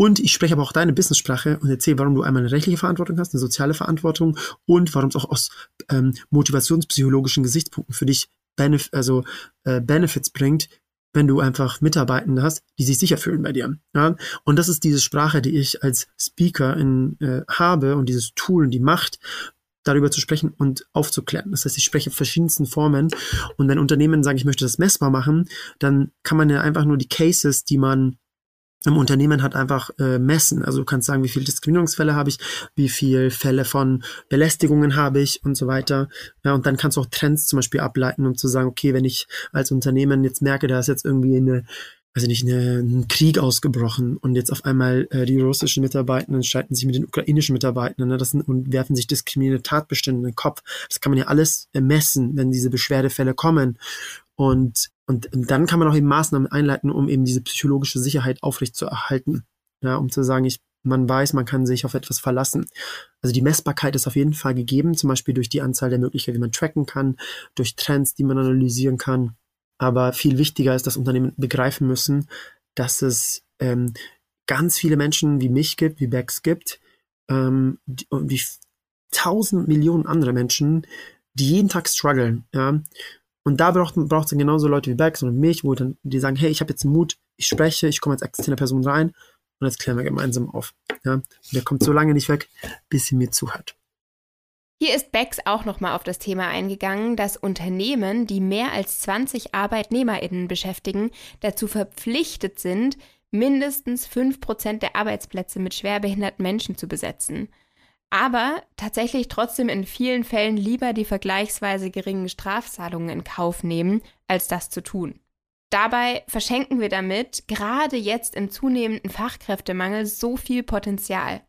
und ich spreche aber auch deine Business-Sprache und erzähle, warum du einmal eine rechtliche Verantwortung hast, eine soziale Verantwortung und warum es auch aus ähm, motivationspsychologischen Gesichtspunkten für dich Benef also, äh, Benefits bringt, wenn du einfach Mitarbeitende hast, die sich sicher fühlen bei dir. Ja? Und das ist diese Sprache, die ich als Speaker in, äh, habe und dieses Tool und die Macht, darüber zu sprechen und aufzuklären. Das heißt, ich spreche verschiedensten Formen. Und wenn Unternehmen sagen, ich möchte das messbar machen, dann kann man ja einfach nur die Cases, die man im Unternehmen hat einfach äh, messen. Also du kannst sagen, wie viele Diskriminierungsfälle habe ich, wie viele Fälle von Belästigungen habe ich und so weiter. Ja, und dann kannst du auch Trends zum Beispiel ableiten, um zu sagen, okay, wenn ich als Unternehmen jetzt merke, da ist jetzt irgendwie eine also nicht eine, ein Krieg ausgebrochen und jetzt auf einmal äh, die russischen Mitarbeitenden streiten sich mit den ukrainischen Mitarbeitenden ne, das sind, und werfen sich diskriminierende Tatbestände in den Kopf. Das kann man ja alles äh, messen, wenn diese Beschwerdefälle kommen. Und, und, und dann kann man auch eben Maßnahmen einleiten, um eben diese psychologische Sicherheit aufrechtzuerhalten. Ja, um zu sagen, ich, man weiß, man kann sich auf etwas verlassen. Also die Messbarkeit ist auf jeden Fall gegeben, zum Beispiel durch die Anzahl der Möglichkeiten, wie man tracken kann, durch Trends, die man analysieren kann aber viel wichtiger ist, dass Unternehmen begreifen müssen, dass es ähm, ganz viele Menschen wie mich gibt, wie Bex gibt, ähm, die, wie tausend Millionen andere Menschen, die jeden Tag strugglen. Ja? Und da braucht es dann genauso Leute wie Bex und mich, wo dann die sagen, hey, ich habe jetzt Mut, ich spreche, ich komme als externe Person rein und jetzt klären wir gemeinsam auf. Ja? Und der kommt so lange nicht weg, bis sie mir zuhört. Hier ist Becks auch nochmal auf das Thema eingegangen, dass Unternehmen, die mehr als 20 ArbeitnehmerInnen beschäftigen, dazu verpflichtet sind, mindestens 5% der Arbeitsplätze mit schwerbehinderten Menschen zu besetzen. Aber tatsächlich trotzdem in vielen Fällen lieber die vergleichsweise geringen Strafzahlungen in Kauf nehmen, als das zu tun. Dabei verschenken wir damit gerade jetzt im zunehmenden Fachkräftemangel so viel Potenzial.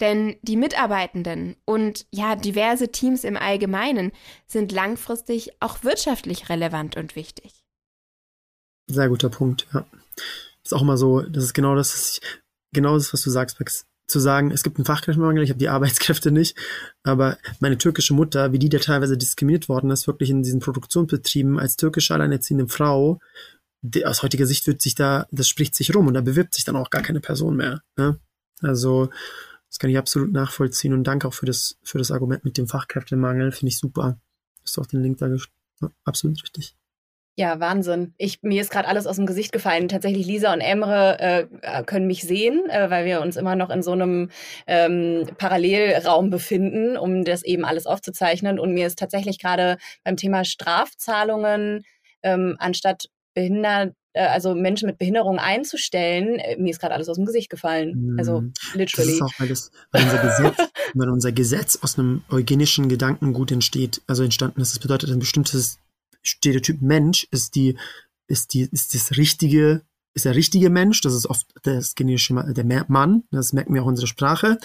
Denn die Mitarbeitenden und ja, diverse Teams im Allgemeinen sind langfristig auch wirtschaftlich relevant und wichtig. Sehr guter Punkt, ja. Ist auch immer so, das ist genau das, genau das, was du sagst, Max. Zu sagen, es gibt einen Fachkräftemangel, ich habe die [laughs] Arbeitskräfte nicht, aber meine türkische Mutter, wie die da teilweise diskriminiert worden ist, wirklich in diesen Produktionsbetrieben als türkische alleinerziehende Frau, die, aus heutiger Sicht wird sich da, das spricht sich rum und da bewirbt sich dann auch gar keine Person mehr. Ne? Also, das kann ich absolut nachvollziehen und danke auch für das, für das Argument mit dem Fachkräftemangel, finde ich super. Hast du auch den Link da ja, absolut richtig. Ja, Wahnsinn. Ich, mir ist gerade alles aus dem Gesicht gefallen. Tatsächlich, Lisa und Emre äh, können mich sehen, äh, weil wir uns immer noch in so einem ähm, Parallelraum befinden, um das eben alles aufzuzeichnen. Und mir ist tatsächlich gerade beim Thema Strafzahlungen ähm, anstatt behindert, äh, also Menschen mit Behinderung einzustellen, äh, mir ist gerade alles aus dem Gesicht gefallen. Also literally. Das ist auch, weil, das, weil unser Gesetz, [laughs] weil unser Gesetz aus einem eugenischen Gedankengut entsteht, also entstanden ist. Das bedeutet, ein bestimmtes Stereotyp Mensch ist die, ist die, ist das richtige, ist der richtige Mensch, das ist oft das genetische der Mann, das merken wir auch in unserer Sprache.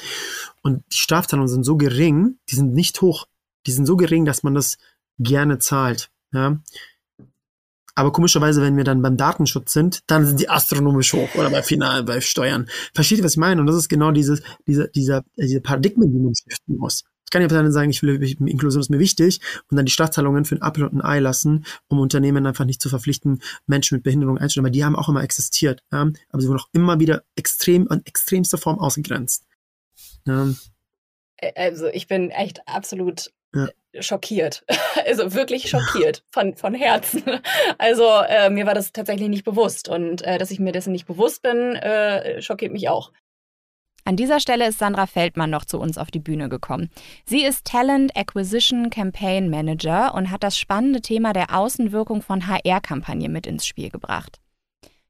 Und die Strafzahlungen sind so gering, die sind nicht hoch, die sind so gering, dass man das gerne zahlt. Ja. Aber komischerweise, wenn wir dann beim Datenschutz sind, dann sind die astronomisch hoch oder bei Final, bei Steuern. Versteht ihr, was ich meine? Und das ist genau dieses, dieser, dieser, diese Paradigmen, die man shiften muss. Ich kann ja dann sagen, ich will, Inklusion ist mir wichtig und dann die Staatszahlungen für ein Apfel und ein Ei lassen, um Unternehmen einfach nicht zu verpflichten, Menschen mit Behinderung einzustellen, weil die haben auch immer existiert, ja? aber sie wurden auch immer wieder extrem, in extremster Form ausgegrenzt. Ja. Also ich bin echt absolut ja. schockiert. [laughs] Also wirklich schockiert von, von Herzen. [laughs] Also äh, mir war das tatsächlich nicht bewusst und äh, dass ich mir dessen nicht bewusst bin, äh, schockiert mich auch. An dieser Stelle ist Sandra Feldmann noch zu uns auf die Bühne gekommen. Sie ist Talent Acquisition Campaign Manager und hat das spannende Thema der Außenwirkung von HR-Kampagnen mit ins Spiel gebracht.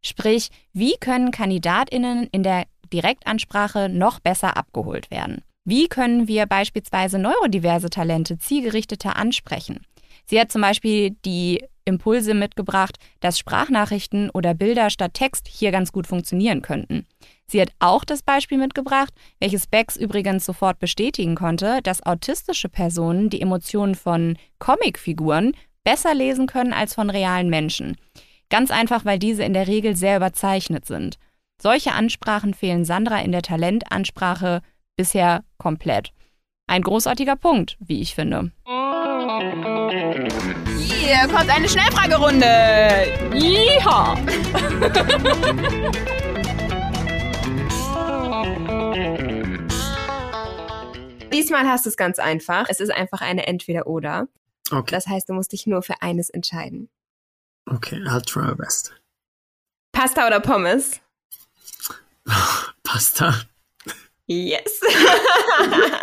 Sprich, wie können Kandidatinnen in der Direktansprache noch besser abgeholt werden? Wie können wir beispielsweise neurodiverse Talente zielgerichteter ansprechen? Sie hat zum Beispiel die Impulse mitgebracht, dass Sprachnachrichten oder Bilder statt Text hier ganz gut funktionieren könnten. Sie hat auch das Beispiel mitgebracht, welches Becks übrigens sofort bestätigen konnte, dass autistische Personen die Emotionen von Comicfiguren besser lesen können als von realen Menschen. Ganz einfach, weil diese in der Regel sehr überzeichnet sind. Solche Ansprachen fehlen Sandra in der Talentansprache bisher komplett. Ein großartiger Punkt, wie ich finde. Hier kommt eine Schnellfragerunde. Yeehaw! [laughs] Diesmal hast du es ganz einfach. Es ist einfach eine Entweder-Oder. Okay. Das heißt, du musst dich nur für eines entscheiden. Okay, I'll try my best. Pasta oder Pommes? [laughs] Pasta. Yes.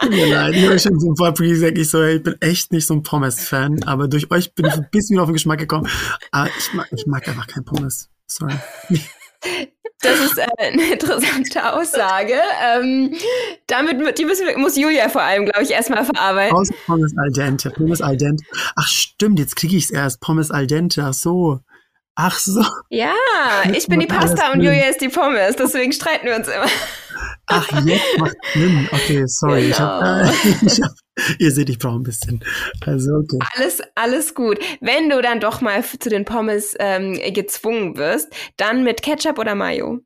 Leid, ich habe schon so ein gesagt, ich so, ich bin echt nicht so ein Pommes-Fan, aber durch euch bin ich ein bisschen auf den Geschmack gekommen. Aber ich mag, ich mag einfach kein Pommes. Sorry. Das ist äh, eine interessante Aussage. Ähm, damit die müssen, muss Julia vor allem, glaube ich, erstmal verarbeiten. Pommes al dente. Pommes al dente. Ach stimmt, jetzt kriege ich es erst. Pommes al dente. Ach so. Ach so. Ja, [laughs] ich bin die Pasta und Julia ist die Pommes. Deswegen streiten wir uns immer. [laughs] Ach, jetzt macht Sinn. Okay, sorry. Genau. Ich hab, äh, [laughs] ich hab, ihr seht, ich brauche ein bisschen. Also, okay. Alles, alles gut. Wenn du dann doch mal zu den Pommes ähm, gezwungen wirst, dann mit Ketchup oder Mayo?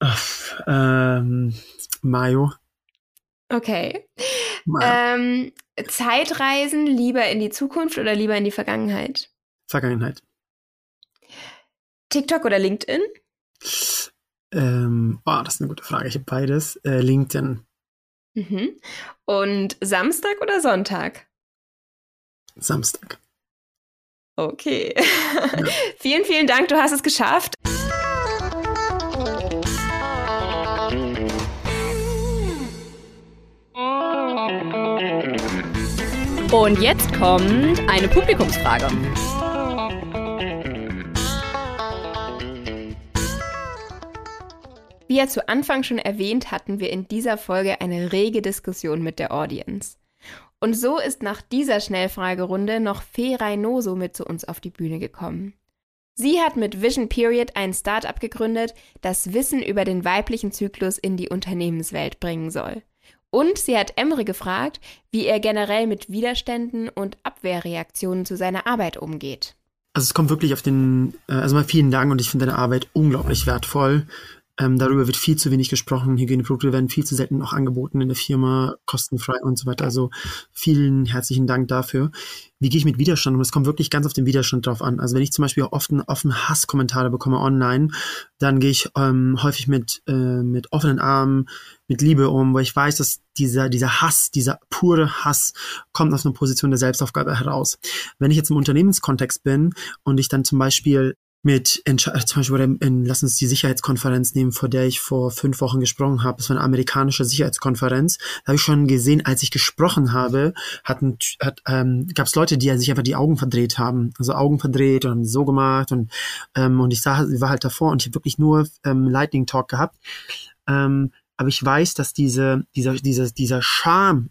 Ach, ähm, Mayo. Okay. Ähm, Zeitreisen lieber in die Zukunft oder lieber in die Vergangenheit? Vergangenheit. TikTok oder LinkedIn? Ähm, oh, das ist eine gute Frage. Ich habe beides. Äh, LinkedIn. Mhm. Und Samstag oder Sonntag? Samstag. Okay. Ja. [laughs] vielen, vielen Dank. Du hast es geschafft. Und jetzt kommt eine Publikumsfrage. Wie ja zu Anfang schon erwähnt, hatten wir in dieser Folge eine rege Diskussion mit der Audience. Und so ist nach dieser Schnellfragerunde noch Fee Reynoso mit zu uns auf die Bühne gekommen. Sie hat mit Vision Period ein Startup gegründet, das Wissen über den weiblichen Zyklus in die Unternehmenswelt bringen soll. Und sie hat Emre gefragt, wie er generell mit Widerständen und Abwehrreaktionen zu seiner Arbeit umgeht. Also es kommt wirklich auf den, äh, also mal vielen Dank und ich finde deine Arbeit unglaublich wertvoll. Ähm, darüber wird viel zu wenig gesprochen. Hygieneprodukte werden viel zu selten noch angeboten in der Firma, kostenfrei und so weiter. Also vielen herzlichen Dank dafür. Wie gehe ich mit Widerstand um? Es kommt wirklich ganz auf den Widerstand drauf an. Also wenn ich zum Beispiel auch oft einen offenen Hasskommentare bekomme online, dann gehe ich ähm, häufig mit, äh, mit offenen Armen, mit Liebe um, weil ich weiß, dass dieser, dieser Hass, dieser pure Hass kommt aus einer Position der Selbstaufgabe heraus. Wenn ich jetzt im Unternehmenskontext bin und ich dann zum Beispiel mit, zum Beispiel, in, lass uns die Sicherheitskonferenz nehmen, vor der ich vor fünf Wochen gesprochen habe. Das war eine amerikanische Sicherheitskonferenz. Da habe ich schon gesehen, als ich gesprochen habe, hatten, hat, ähm, gab es Leute, die sich einfach die Augen verdreht haben. Also Augen verdreht und so gemacht und, ähm, und ich sah, war halt davor und ich habe wirklich nur ähm, Lightning Talk gehabt. Ähm, aber ich weiß, dass diese, dieser, dieser, dieser Charme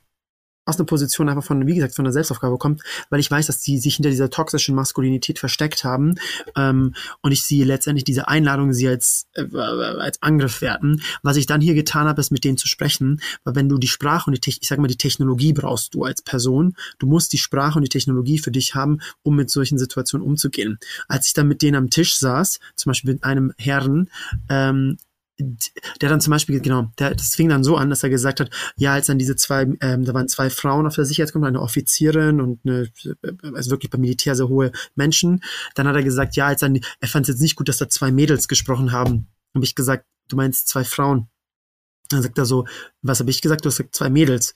aus einer Position einfach von, wie gesagt, von der Selbstaufgabe kommt, weil ich weiß, dass die sich hinter dieser toxischen Maskulinität versteckt haben ähm, und ich sie letztendlich diese Einladung sie als, äh, als Angriff werten. Was ich dann hier getan habe, ist mit denen zu sprechen, weil wenn du die Sprache und die, ich sag mal, die Technologie brauchst du als Person, du musst die Sprache und die Technologie für dich haben, um mit solchen Situationen umzugehen. Als ich dann mit denen am Tisch saß, zum Beispiel mit einem Herrn, ähm, der dann zum Beispiel, genau, der, das fing dann so an, dass er gesagt hat, ja, als dann diese zwei, ähm, da waren zwei Frauen auf der Sicherheitskontrolle, eine Offizierin und eine, also wirklich beim Militär sehr hohe Menschen, dann hat er gesagt, ja, als dann, er fand es jetzt nicht gut, dass da zwei Mädels gesprochen haben. Habe ich gesagt, du meinst zwei Frauen. Dann sagt er so, was habe ich gesagt? Du hast gesagt zwei Mädels.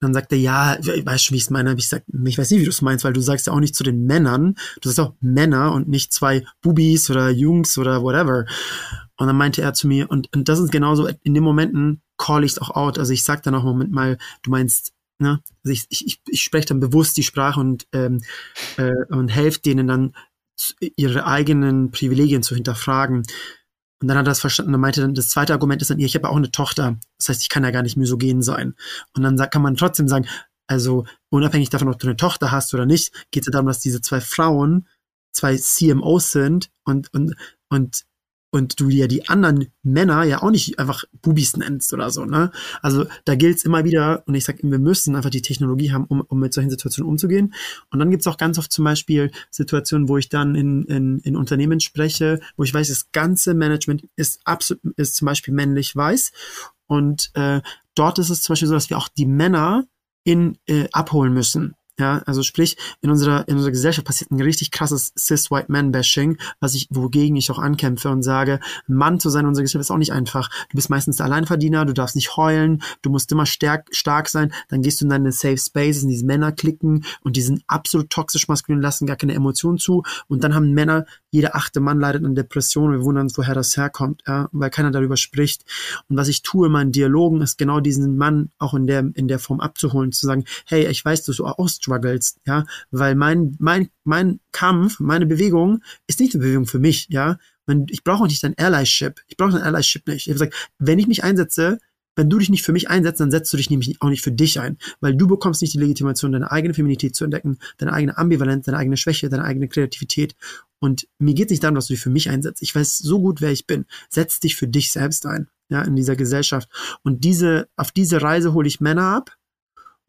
Dann sagt er, ja, ich weiß schon, wie ich es meine. Hab ich gesagt, ich weiß nicht, wie du es meinst, weil du sagst ja auch nicht zu den Männern, du sagst auch Männer und nicht zwei Bubis oder Jungs oder whatever. Und dann meinte er zu mir, und, und das ist genauso, in den Momenten call ich es auch out. Also ich sag dann auch Moment mal, du meinst, ne, also ich, ich, ich spreche dann bewusst die Sprache und, ähm, äh, und helfe denen dann ihre eigenen Privilegien zu hinterfragen. Und dann hat er das verstanden und meinte dann, das zweite Argument ist dann, ich habe auch eine Tochter. Das heißt, ich kann ja gar nicht misogen sein. Und dann kann man trotzdem sagen, also unabhängig davon, ob du eine Tochter hast oder nicht, geht es ja darum, dass diese zwei Frauen zwei CMOs sind und, und, und und du ja die anderen Männer ja auch nicht einfach Bubis nennst oder so, ne? Also da gilt es immer wieder, und ich sage, wir müssen einfach die Technologie haben, um, um mit solchen Situationen umzugehen. Und dann gibt es auch ganz oft zum Beispiel Situationen, wo ich dann in, in, in Unternehmen spreche, wo ich weiß, das ganze Management ist absolut, ist zum Beispiel männlich weiß. Und äh, dort ist es zum Beispiel so, dass wir auch die Männer in äh, abholen müssen. Ja, also sprich, in unserer, in unserer Gesellschaft passiert ein richtig krasses Cis-White-Man-Bashing, was ich, wogegen ich auch ankämpfe und sage, Mann zu sein in unserer Gesellschaft ist auch nicht einfach. Du bist meistens der Alleinverdiener, du darfst nicht heulen, du musst immer stark, stark sein, dann gehst du in deine Safe Spaces, in diese Männer klicken und die sind absolut toxisch maskulin, lassen gar keine Emotionen zu und dann haben Männer, jeder achte Mann leidet an Depressionen, wir wundern uns, woher das herkommt, ja, weil keiner darüber spricht. Und was ich tue in meinen Dialogen, ist genau diesen Mann auch in der, in der Form abzuholen, zu sagen, hey, ich weiß, dass du auch struggles, ja, weil mein, mein, mein Kampf, meine Bewegung ist nicht eine Bewegung für mich, ja. Ich brauche nicht dein Allyship. Ich brauche dein Allyship nicht. Ich habe gesagt, wenn ich mich einsetze, wenn du dich nicht für mich einsetzt, dann setzt du dich nämlich auch nicht für dich ein, weil du bekommst nicht die Legitimation, deine eigene Feminität zu entdecken, deine eigene Ambivalenz, deine eigene Schwäche, deine eigene Kreativität. Und mir geht es nicht darum, dass du dich für mich einsetzt. Ich weiß so gut, wer ich bin. Setz dich für dich selbst ein, ja, in dieser Gesellschaft. Und diese, auf diese Reise hole ich Männer ab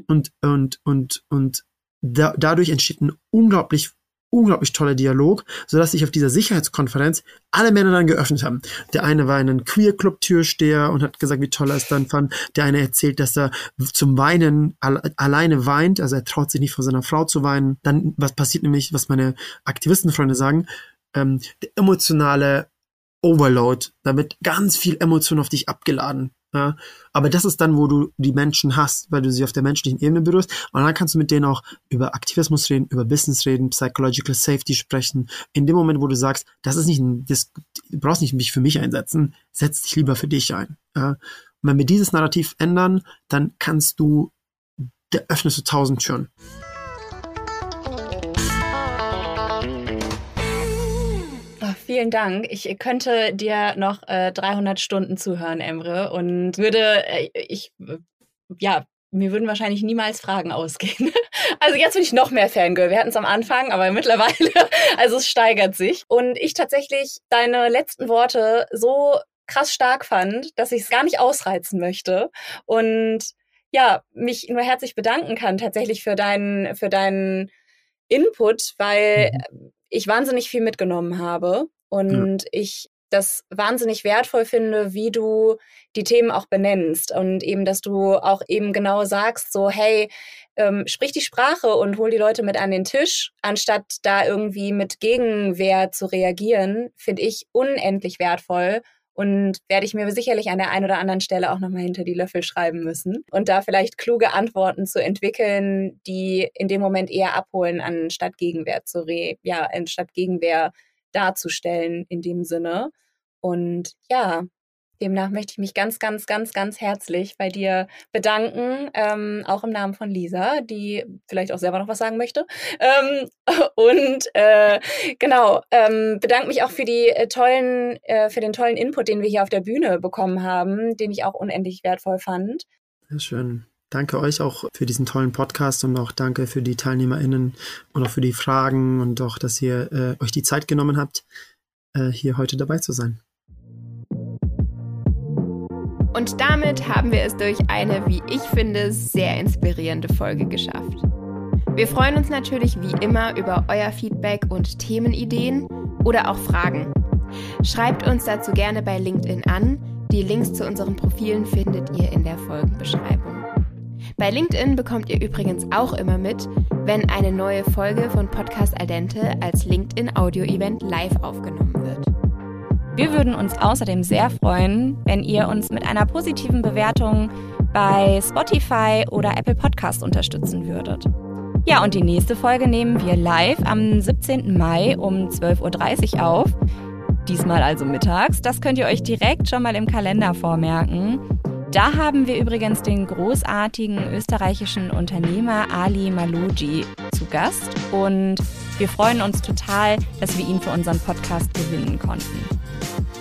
und, und, und, und da, dadurch entsteht ein unglaublich unglaublich toller Dialog, sodass sich auf dieser Sicherheitskonferenz alle Männer dann geöffnet haben. Der eine war ein Queer-Club-Türsteher und hat gesagt, wie toll er es dann fand. Der eine erzählt, dass er zum Weinen alleine weint, also er traut sich nicht vor seiner Frau zu weinen. Dann, was passiert nämlich, was meine Aktivistenfreunde sagen, ähm, der emotionale Overload, damit ganz viel Emotion auf dich abgeladen. Ja? Aber das ist dann, wo du die Menschen hast, weil du sie auf der menschlichen Ebene berührst. Und dann kannst du mit denen auch über Aktivismus reden, über Business reden, Psychological Safety sprechen. In dem Moment, wo du sagst, das ist nicht ein, das, du brauchst nicht mich für mich einsetzen, setz dich lieber für dich ein. Ja? Und wenn wir dieses Narrativ ändern, dann kannst du, da öffnest du tausend Türen. Vielen Dank. Ich könnte dir noch äh, 300 Stunden zuhören, Emre, und würde, äh, ich, ja, mir würden wahrscheinlich niemals Fragen ausgehen. [laughs] Also jetzt bin ich noch mehr Fangirl. Wir hatten es am Anfang, aber mittlerweile, [laughs] also es steigert sich. Und ich tatsächlich deine letzten Worte so krass stark fand, dass ich es gar nicht ausreizen möchte. Und ja, mich nur herzlich bedanken kann tatsächlich für deinen, für deinen Input, weil mhm. ich wahnsinnig viel mitgenommen habe und ja. ich das wahnsinnig wertvoll finde, wie du die Themen auch benennst und eben, dass du auch eben genau sagst, so, hey, ähm, sprich die Sprache und hol die Leute mit an den Tisch, anstatt da irgendwie mit Gegenwehr zu reagieren, finde ich unendlich wertvoll und werde ich mir sicherlich an der einen oder anderen Stelle auch nochmal hinter die Löffel schreiben müssen und da vielleicht kluge Antworten zu entwickeln, die in dem Moment eher abholen, anstatt Gegenwehr zu re ja, anstatt Gegenwehr darzustellen in dem Sinne. Und ja, demnach möchte ich mich ganz, ganz, ganz, ganz herzlich bei dir bedanken, ähm, auch im Namen von Lisa, die vielleicht auch selber noch was sagen möchte. Ähm, [laughs] und äh, genau, ähm, bedanke mich auch für die äh, tollen, äh, für den tollen Input, den wir hier auf der Bühne bekommen haben, den ich auch unendlich wertvoll fand. Sehr schön. Danke euch auch für diesen tollen Podcast und auch danke für die TeilnehmerInnen und auch für die Fragen und auch, dass ihr äh, euch die Zeit genommen habt, äh, hier heute dabei zu sein. Und damit haben wir es durch eine, wie ich finde, sehr inspirierende Folge geschafft. Wir freuen uns natürlich wie immer über euer Feedback und Themenideen oder auch Fragen. Schreibt uns dazu gerne bei LinkedIn an. Die Links zu unseren Profilen findet ihr in der Folgenbeschreibung. Bei LinkedIn bekommt ihr übrigens auch immer mit, wenn eine neue Folge von Podcast Aldente als LinkedIn Audio Event live aufgenommen wird. Wir würden uns außerdem sehr freuen, wenn ihr uns mit einer positiven Bewertung bei Spotify oder Apple Podcast unterstützen würdet. Ja, und die nächste Folge nehmen wir live am 17. Mai um 12.30 Uhr auf. Diesmal also mittags. Das könnt ihr euch direkt schon mal im Kalender vormerken. Da haben wir übrigens den großartigen österreichischen Unternehmer Ali Maloji zu Gast und wir freuen uns total, dass wir ihn für unseren Podcast gewinnen konnten.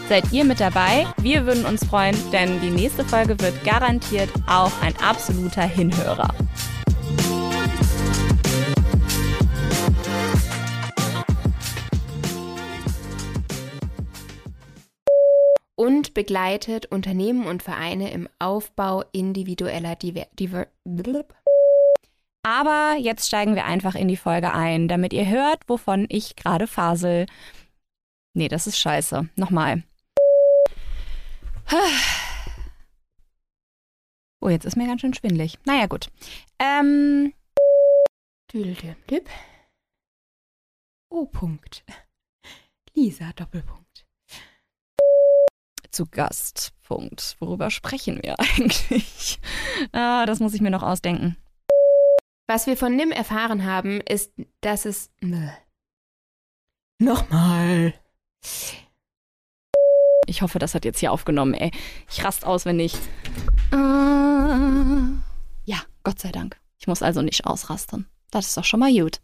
Seid ihr mit dabei? Wir würden uns freuen, denn die nächste Folge wird garantiert auch ein absoluter Hinhörer. Und begleitet Unternehmen und Vereine im Aufbau individueller Diver Diver Aber jetzt steigen wir einfach in die Folge ein, damit ihr hört, wovon ich gerade fasel. Nee, das ist scheiße. Nochmal. Oh, jetzt ist mir ganz schön schwindlig. Naja, gut. Ähm. O. Punkt. Lisa Doppelpunkt. Zu Gast. Punkt. Worüber sprechen wir [laughs] eigentlich? Ah, das muss ich mir noch ausdenken. Was wir von Nim erfahren haben, ist, dass es. Nochmal. Ich hoffe, das hat jetzt hier aufgenommen, ey. Ich rast aus, wenn nicht. Äh, ja, Gott sei Dank. Ich muss also nicht ausrasten. Das ist doch schon mal gut.